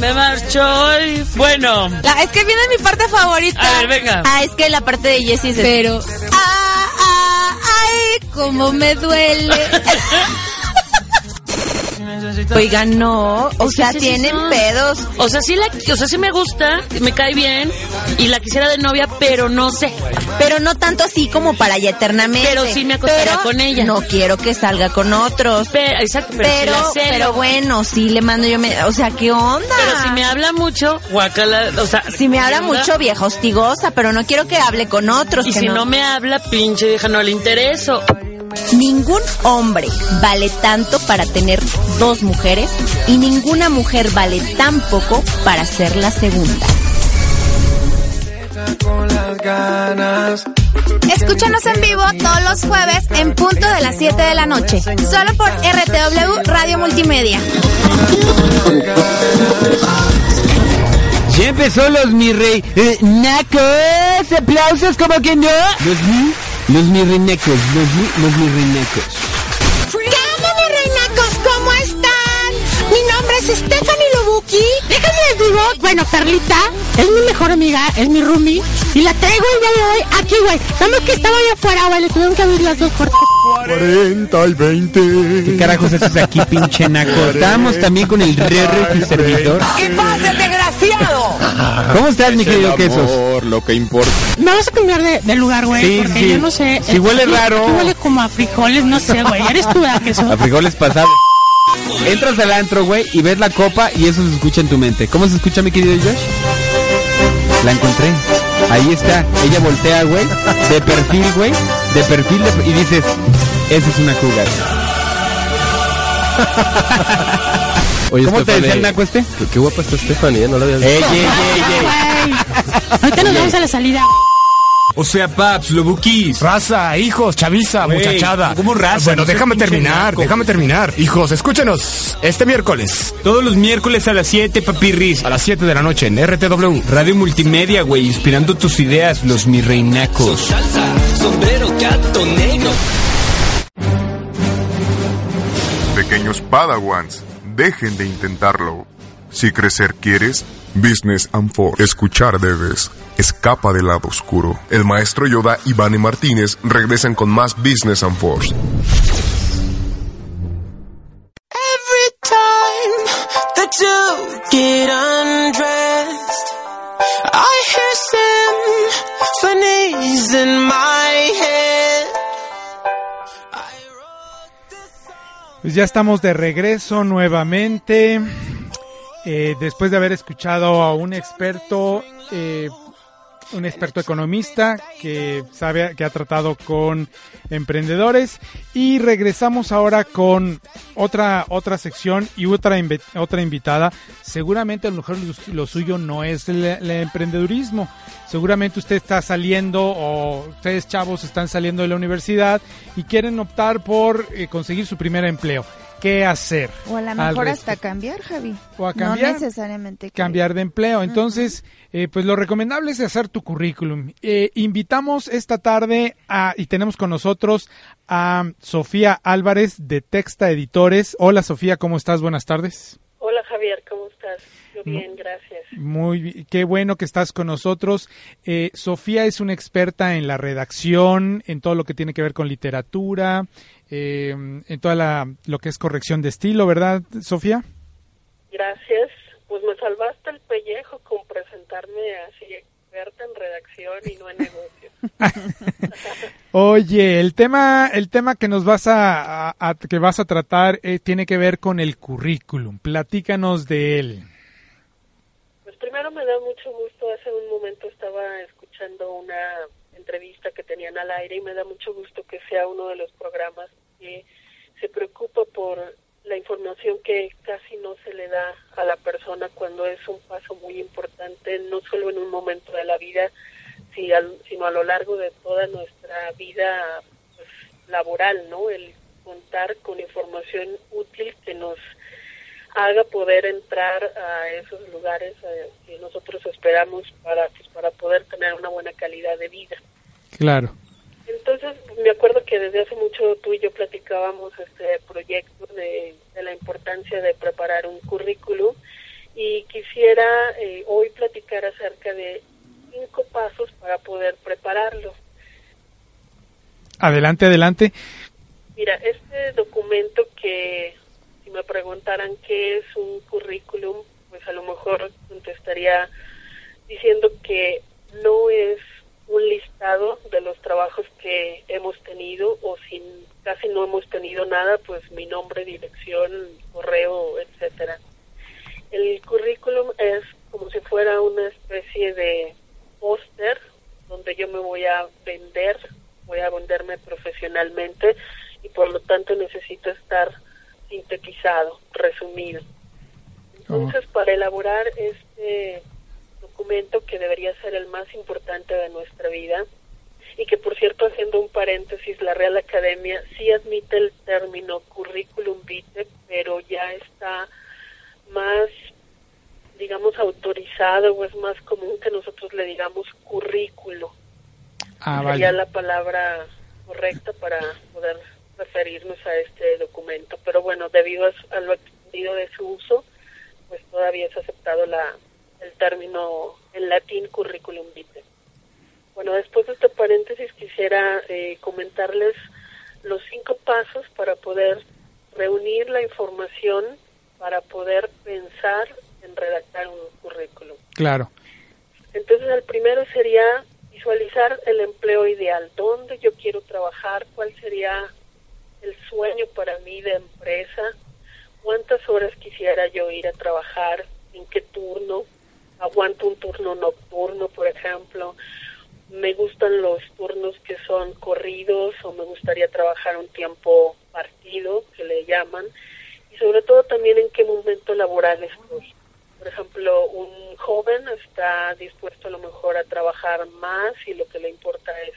[SPEAKER 8] Me marchó hoy. Bueno.
[SPEAKER 7] La- es que viene mi parte favorita.
[SPEAKER 8] A ver, venga.
[SPEAKER 7] Ah, es que la parte de Jessie es
[SPEAKER 9] Pero, ah, ah, ay, cómo me duele.
[SPEAKER 7] Oigan, no. O,
[SPEAKER 8] sea, sí, sí
[SPEAKER 7] tienen pedos.
[SPEAKER 8] O sea, sí la, o sea, sí me gusta, me cae bien y la quisiera de novia, pero no sé.
[SPEAKER 7] Pero no tanto así como para ya eternamente.
[SPEAKER 8] Pero sí me acostaría con ella.
[SPEAKER 7] No quiero que salga con otros.
[SPEAKER 8] Pero, exacto, pero,
[SPEAKER 7] Pero,
[SPEAKER 8] si la celo.
[SPEAKER 7] pero bueno, sí le mando yo. Me, o sea, ¿qué onda?
[SPEAKER 8] Pero si me habla mucho, guacala, o sea,
[SPEAKER 7] Si me habla mucho, vieja hostigosa, pero no quiero que hable con otros.
[SPEAKER 8] Y
[SPEAKER 7] que
[SPEAKER 8] si no. me habla, pinche vieja, no le intereso.
[SPEAKER 7] Ningún hombre vale tanto para tener dos mujeres y ninguna mujer vale tan poco para ser la segunda.
[SPEAKER 9] Escúchanos en vivo todos los jueves en punto de las 7 de la noche. Solo por RTW Radio Multimedia.
[SPEAKER 10] Ya empezó los mi rey eh, nacos, aplausos como que no. Los mi, los mi rey nacos, los mi, los mi rey nacos.
[SPEAKER 9] ¿Qué onda, mis reinacos? ¿Cómo están? Mi nombre es Stephanie Lobuki. Déjenme digo, bueno, Perlita es mi mejor amiga, es mi roomie. Y la traigo el día de hoy aquí, güey. Nada que estaba allá afuera, güey. Le tuvieron que abrir las dos puertas.
[SPEAKER 4] 40 y 20.
[SPEAKER 10] ¿Qué carajos haces aquí, pinche naco? Estábamos también con el re tu servidor.
[SPEAKER 7] ¿Qué pasa, desgraciado?
[SPEAKER 10] ¿Cómo estás, mi querido Quesos?
[SPEAKER 4] Por lo que importa.
[SPEAKER 9] Me vas a cambiar de, de lugar, güey.
[SPEAKER 10] Sí,
[SPEAKER 9] porque
[SPEAKER 10] sí.
[SPEAKER 9] yo no sé.
[SPEAKER 10] Si huele
[SPEAKER 9] Aquí-
[SPEAKER 10] raro.
[SPEAKER 9] aquí huele como a frijoles, no sé, güey. Eres tú, ¿verdad, queso?
[SPEAKER 10] A frijoles pasados. Entras al antro, güey, y ves la copa y eso se escucha en tu mente. ¿Cómo se escucha, mi querido Josh? La encontré. Ahí está. Ella voltea, güey, de perfil, güey, de perfil de- y dices, esa es una cougar.
[SPEAKER 11] Oye,
[SPEAKER 10] ¿Cómo te decía el naco este?
[SPEAKER 11] Qué, qué guapa está Stephanie, ¿eh? No la había visto.
[SPEAKER 10] Ey, ey, ey, ey.
[SPEAKER 9] Ahorita nos vamos a la salida.
[SPEAKER 12] O sea, paps, lobukis.
[SPEAKER 6] Raza, hijos, chaviza, muchachada.
[SPEAKER 12] ¿cómo raza?
[SPEAKER 6] Bueno,
[SPEAKER 12] No
[SPEAKER 6] déjame terminar, déjame terminar. Hijos, escúchenos este miércoles
[SPEAKER 12] Todos los miércoles a las 7, papirris.
[SPEAKER 6] a las 7 de la noche en RTW.
[SPEAKER 12] Radio Multimedia, güey, inspirando tus ideas, los mi reinacos.
[SPEAKER 4] Pequeños Padawans, dejen de intentarlo. Si crecer quieres, Business and Force. Escuchar debes. Escapa del lado oscuro. El maestro Yoda y Vane Martínez regresan con más Business and Force.
[SPEAKER 3] Every time that you get undressed, I hear symphonies in my head.
[SPEAKER 2] Pues ya estamos de regreso nuevamente. Eh, después de haber escuchado a un experto eh, un experto economista que sabe que ha tratado con emprendedores y regresamos ahora con otra otra sección y otra otra invitada. Seguramente a lo mejor lo- suyo no es el, el emprendedurismo. Seguramente usted está saliendo o ustedes chavos están saliendo de la universidad y quieren optar por eh, conseguir su primer empleo. ¿Qué hacer?
[SPEAKER 1] O a lo mejor hasta cambiar, Javi.
[SPEAKER 2] O a cambiar.
[SPEAKER 1] No necesariamente. que-
[SPEAKER 2] cambiar de empleo. Entonces, eh, pues lo recomendable es hacer tu currículum. Eh, invitamos esta tarde a, y tenemos con nosotros a Sofía Álvarez de Texta Editores. Hola Sofía, ¿cómo estás? Buenas tardes.
[SPEAKER 13] Hola Javier, ¿cómo estás? Yo bien, gracias.
[SPEAKER 2] Muy bi- qué bueno que estás con nosotros. Eh, Sofía es una experta en la redacción, en todo lo que tiene que ver con literatura, eh, en toda la, lo que es corrección de estilo, ¿verdad, Sofía?
[SPEAKER 13] Gracias. Pues me salvaste el pellejo con presentarme así experta en redacción y no en negocio.
[SPEAKER 2] Oye, el tema, el tema que nos vas a, a- a- que vas a tratar eh, tiene que ver con el currículum. Platícanos de él.
[SPEAKER 13] Pues primero me da mucho gusto, hace un momento estaba escuchando una entrevista que tenían al aire y me da mucho gusto que sea uno de los programas que se preocupa por la información que casi no se le da a la persona cuando es un paso muy importante, no solo en un momento de la vida, sino a lo largo de toda nuestra vida pues, laboral, ¿no? El contar con información útil que nos haga poder entrar a esos lugares eh, que nosotros esperamos para pues, para poder tener una buena calidad de vida.
[SPEAKER 2] Claro.
[SPEAKER 13] Entonces, me acuerdo que desde hace mucho tú y yo platicábamos este proyecto de, de la importancia de preparar un currículum y quisiera eh, hoy platicar acerca de cinco pasos para poder prepararlo.
[SPEAKER 2] Adelante, adelante.
[SPEAKER 13] Mira, este documento que si me preguntaran qué es un currículum, pues a lo mejor contestaría diciendo que no es un listado de los trabajos que hemos tenido o si casi no hemos tenido nada, pues mi nombre, dirección, correo, etcétera. El currículum es como si fuera una especie de póster donde yo me voy a vender, voy a venderme profesionalmente y por lo tanto necesito estar sintetizado, resumido. Entonces, para elaborar este documento que debería ser el más importante de nuestra vida y que por cierto haciendo un paréntesis la Real Academia sí admite el término currículum vitae pero ya está más digamos autorizado o es más común que nosotros le digamos currículo.
[SPEAKER 2] Ah,
[SPEAKER 13] sería la palabra correcta para poder referirnos a este documento. Pero bueno debido a, su- a lo extendido de su uso pues todavía es aceptado la el término en latín curriculum vitae. Bueno, después de este paréntesis quisiera eh, comentarles los cinco pasos para poder reunir la información para poder pensar en redactar un currículum.
[SPEAKER 2] Claro.
[SPEAKER 13] Entonces, el primero sería visualizar el empleo ideal, dónde yo quiero trabajar, cuál sería el sueño para mí de empresa, cuántas horas quisiera yo ir a trabajar, en qué turno, aguanto un turno nocturno, por ejemplo, me gustan los turnos que son corridos o me gustaría trabajar un tiempo partido, que le llaman, y sobre todo también en qué momento laboral estoy. Por ejemplo, un joven está dispuesto a lo mejor a trabajar más y lo que le importa es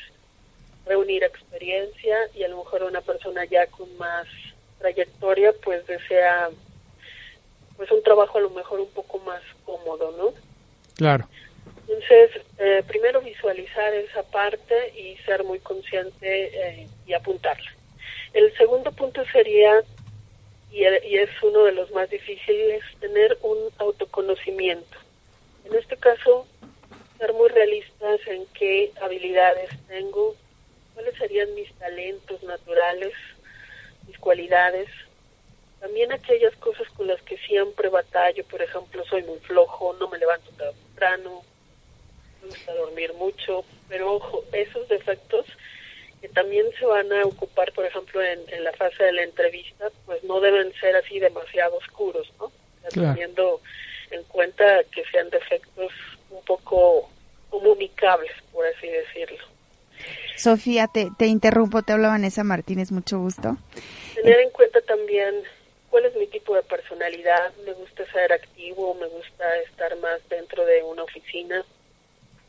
[SPEAKER 13] reunir experiencia y a lo mejor una persona ya con más trayectoria pues desea pues un trabajo a lo mejor un poco más cómodo, ¿no?
[SPEAKER 2] Claro.
[SPEAKER 13] Entonces, eh, primero visualizar esa parte y ser muy consciente eh, y apuntarla. El segundo punto sería, y, y es uno de los más difíciles, tener un autoconocimiento. En este caso, ser muy realistas en qué habilidades tengo, cuáles serían mis talentos naturales, mis cualidades, también aquellas cosas con las que siempre batallo, por ejemplo, soy muy flojo, no me levanto temprano, me gusta dormir mucho, pero ojo, esos defectos que también se van a ocupar, por ejemplo, en, en la fase de la entrevista, pues no deben ser así demasiado oscuros, ¿no?
[SPEAKER 2] Claro.
[SPEAKER 13] Teniendo en cuenta que sean defectos un poco comunicables, por así decirlo.
[SPEAKER 1] Sofía, te, te interrumpo, te habla Vanessa Martínez, mucho gusto.
[SPEAKER 13] Tener en cuenta también cuál es mi tipo de personalidad, me gusta ser activo, me gusta estar más dentro de una oficina,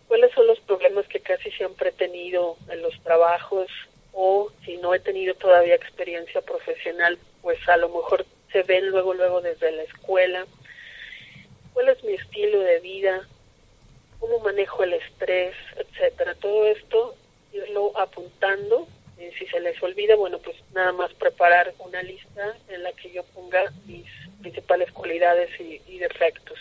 [SPEAKER 13] cuáles son los problemas que casi siempre he tenido en los trabajos o si no he tenido todavía experiencia profesional, pues a lo mejor se ven luego luego desde la escuela. ¿Cuál es mi estilo de vida? ¿Cómo manejo el estrés, etcétera? Todo esto irlo apuntando. Y si se les olvida, bueno, pues nada más preparar una lista en la que yo ponga mis principales cualidades y, y defectos.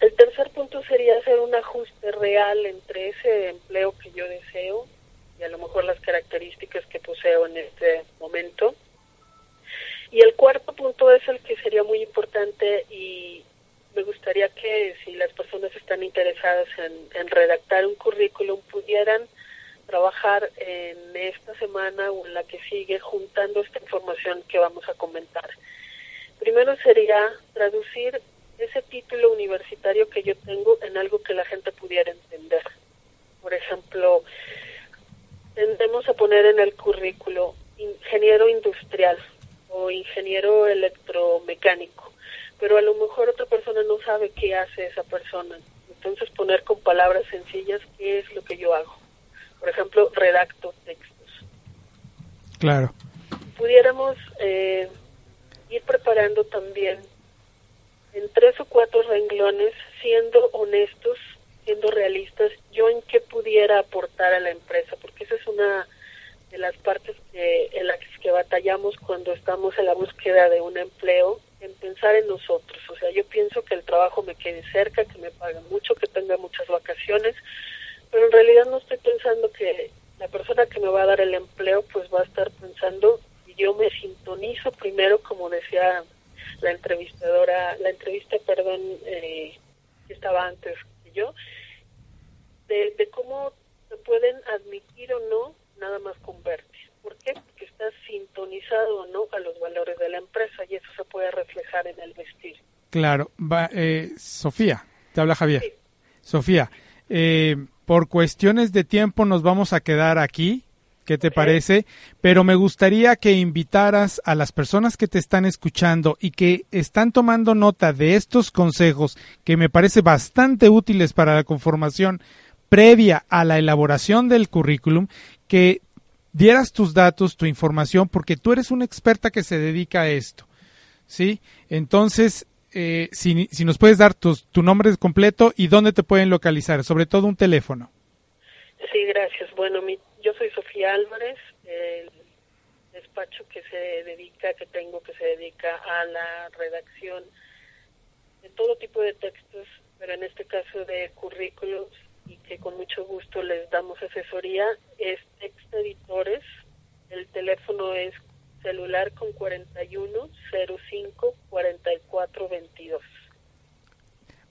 [SPEAKER 13] El tercer punto sería hacer un ajuste real entre ese empleo que yo deseo y a lo mejor las características que poseo en este momento. Y el cuarto punto es el que sería muy importante y me gustaría que si las personas están interesadas en, en redactar un currículum pudieran trabajar en esta semana o en la que sigue juntando esta información que vamos a comentar. Primero sería traducir ese título universitario que yo tengo en algo que la gente pudiera entender. Por ejemplo, tendemos a poner en el currículo ingeniero industrial o ingeniero electromecánico, pero a lo mejor otra persona no sabe qué hace esa persona. Entonces poner con palabras sencillas qué es lo que yo hago. Por ejemplo, redacto textos.
[SPEAKER 2] Claro.
[SPEAKER 13] Pudiéramos eh, ir preparando también en tres o cuatro renglones, siendo honestos, siendo realistas, yo en qué pudiera aportar a la empresa, porque esa es una de las partes que, en las que batallamos cuando estamos en la búsqueda de un empleo, en pensar en nosotros. O sea, yo pienso que el trabajo me quede cerca, que me paguen mucho, que tenga muchas vacaciones, pero en realidad no estoy pensando que la persona que me va a dar el empleo pues va a estar pensando y yo me sintonizo primero, como decía la entrevistadora, la entrevista, perdón, eh, que estaba antes que yo, de, de cómo te pueden admitir o no nada más con verte. ¿Por qué? Porque estás sintonizado o no a los valores de la empresa y eso se puede reflejar en el vestir.
[SPEAKER 2] Claro. Va, eh, Sofía, te habla Javier. Sofía, eh, por cuestiones de tiempo nos vamos a quedar aquí. ¿Qué te parece? Pero me gustaría que invitaras a las personas que te están escuchando y que están tomando nota de estos consejos que me parece bastante útiles para la conformación previa a la elaboración del currículum, que dieras tus datos, tu información, porque tú eres una experta que se dedica a esto. ¿Sí? Entonces, eh, si, si, nos puedes dar tu, tu nombre completo y dónde te pueden localizar, sobre todo un teléfono.
[SPEAKER 13] Sí, gracias. Bueno, mi, yo soy Sofía Álvarez, el despacho que se dedica, que tengo, que se dedica a la redacción de todo tipo de textos, pero en este caso de currículos y que con mucho gusto les damos asesoría, es Texto Editores. El teléfono es celular con 41 05 44 22.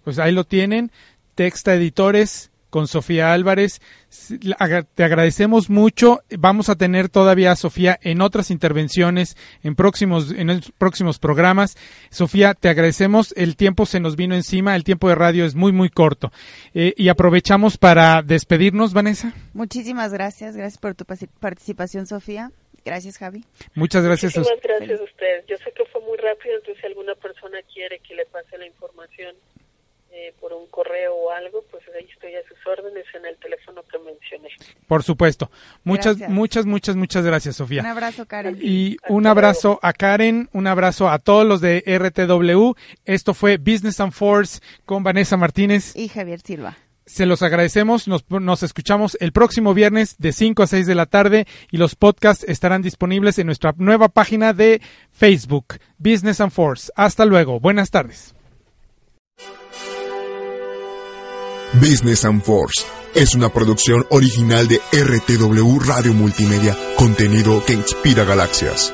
[SPEAKER 2] Pues ahí lo tienen, Texta Editores con Sofía Álvarez. Te agradecemos mucho. Vamos a tener todavía a Sofía en otras intervenciones, en próximos, en próximos programas. Sofía, te agradecemos. El tiempo se nos vino encima. El tiempo de radio es muy, muy corto. Eh, y aprovechamos para despedirnos, Vanessa.
[SPEAKER 1] Muchísimas gracias. Gracias por tu participación, Sofía. Gracias, Javi.
[SPEAKER 2] Muchas gracias.
[SPEAKER 13] Muchísimas gracias a ustedes. Yo sé que fue muy rápido, entonces si alguna persona quiere que le pase la información eh, por un correo o algo, pues ahí estoy a sus órdenes en el teléfono que mencioné.
[SPEAKER 2] Por supuesto. Muchas, gracias. muchas, muchas, muchas gracias, Sofía.
[SPEAKER 1] Un abrazo, Karen.
[SPEAKER 2] Y un abrazo a Karen, un abrazo a todos los de RTW. Esto fue Business and Force con Vanessa Martínez
[SPEAKER 1] y Javier Silva.
[SPEAKER 2] Se los agradecemos, nos, escuchamos el próximo viernes de 5 a 6 de la tarde y los podcasts estarán disponibles en nuestra nueva página de Facebook, Business and Force. Hasta luego, buenas tardes.
[SPEAKER 4] Business and Force es una producción original de RTW Radio Multimedia, contenido que inspira galaxias.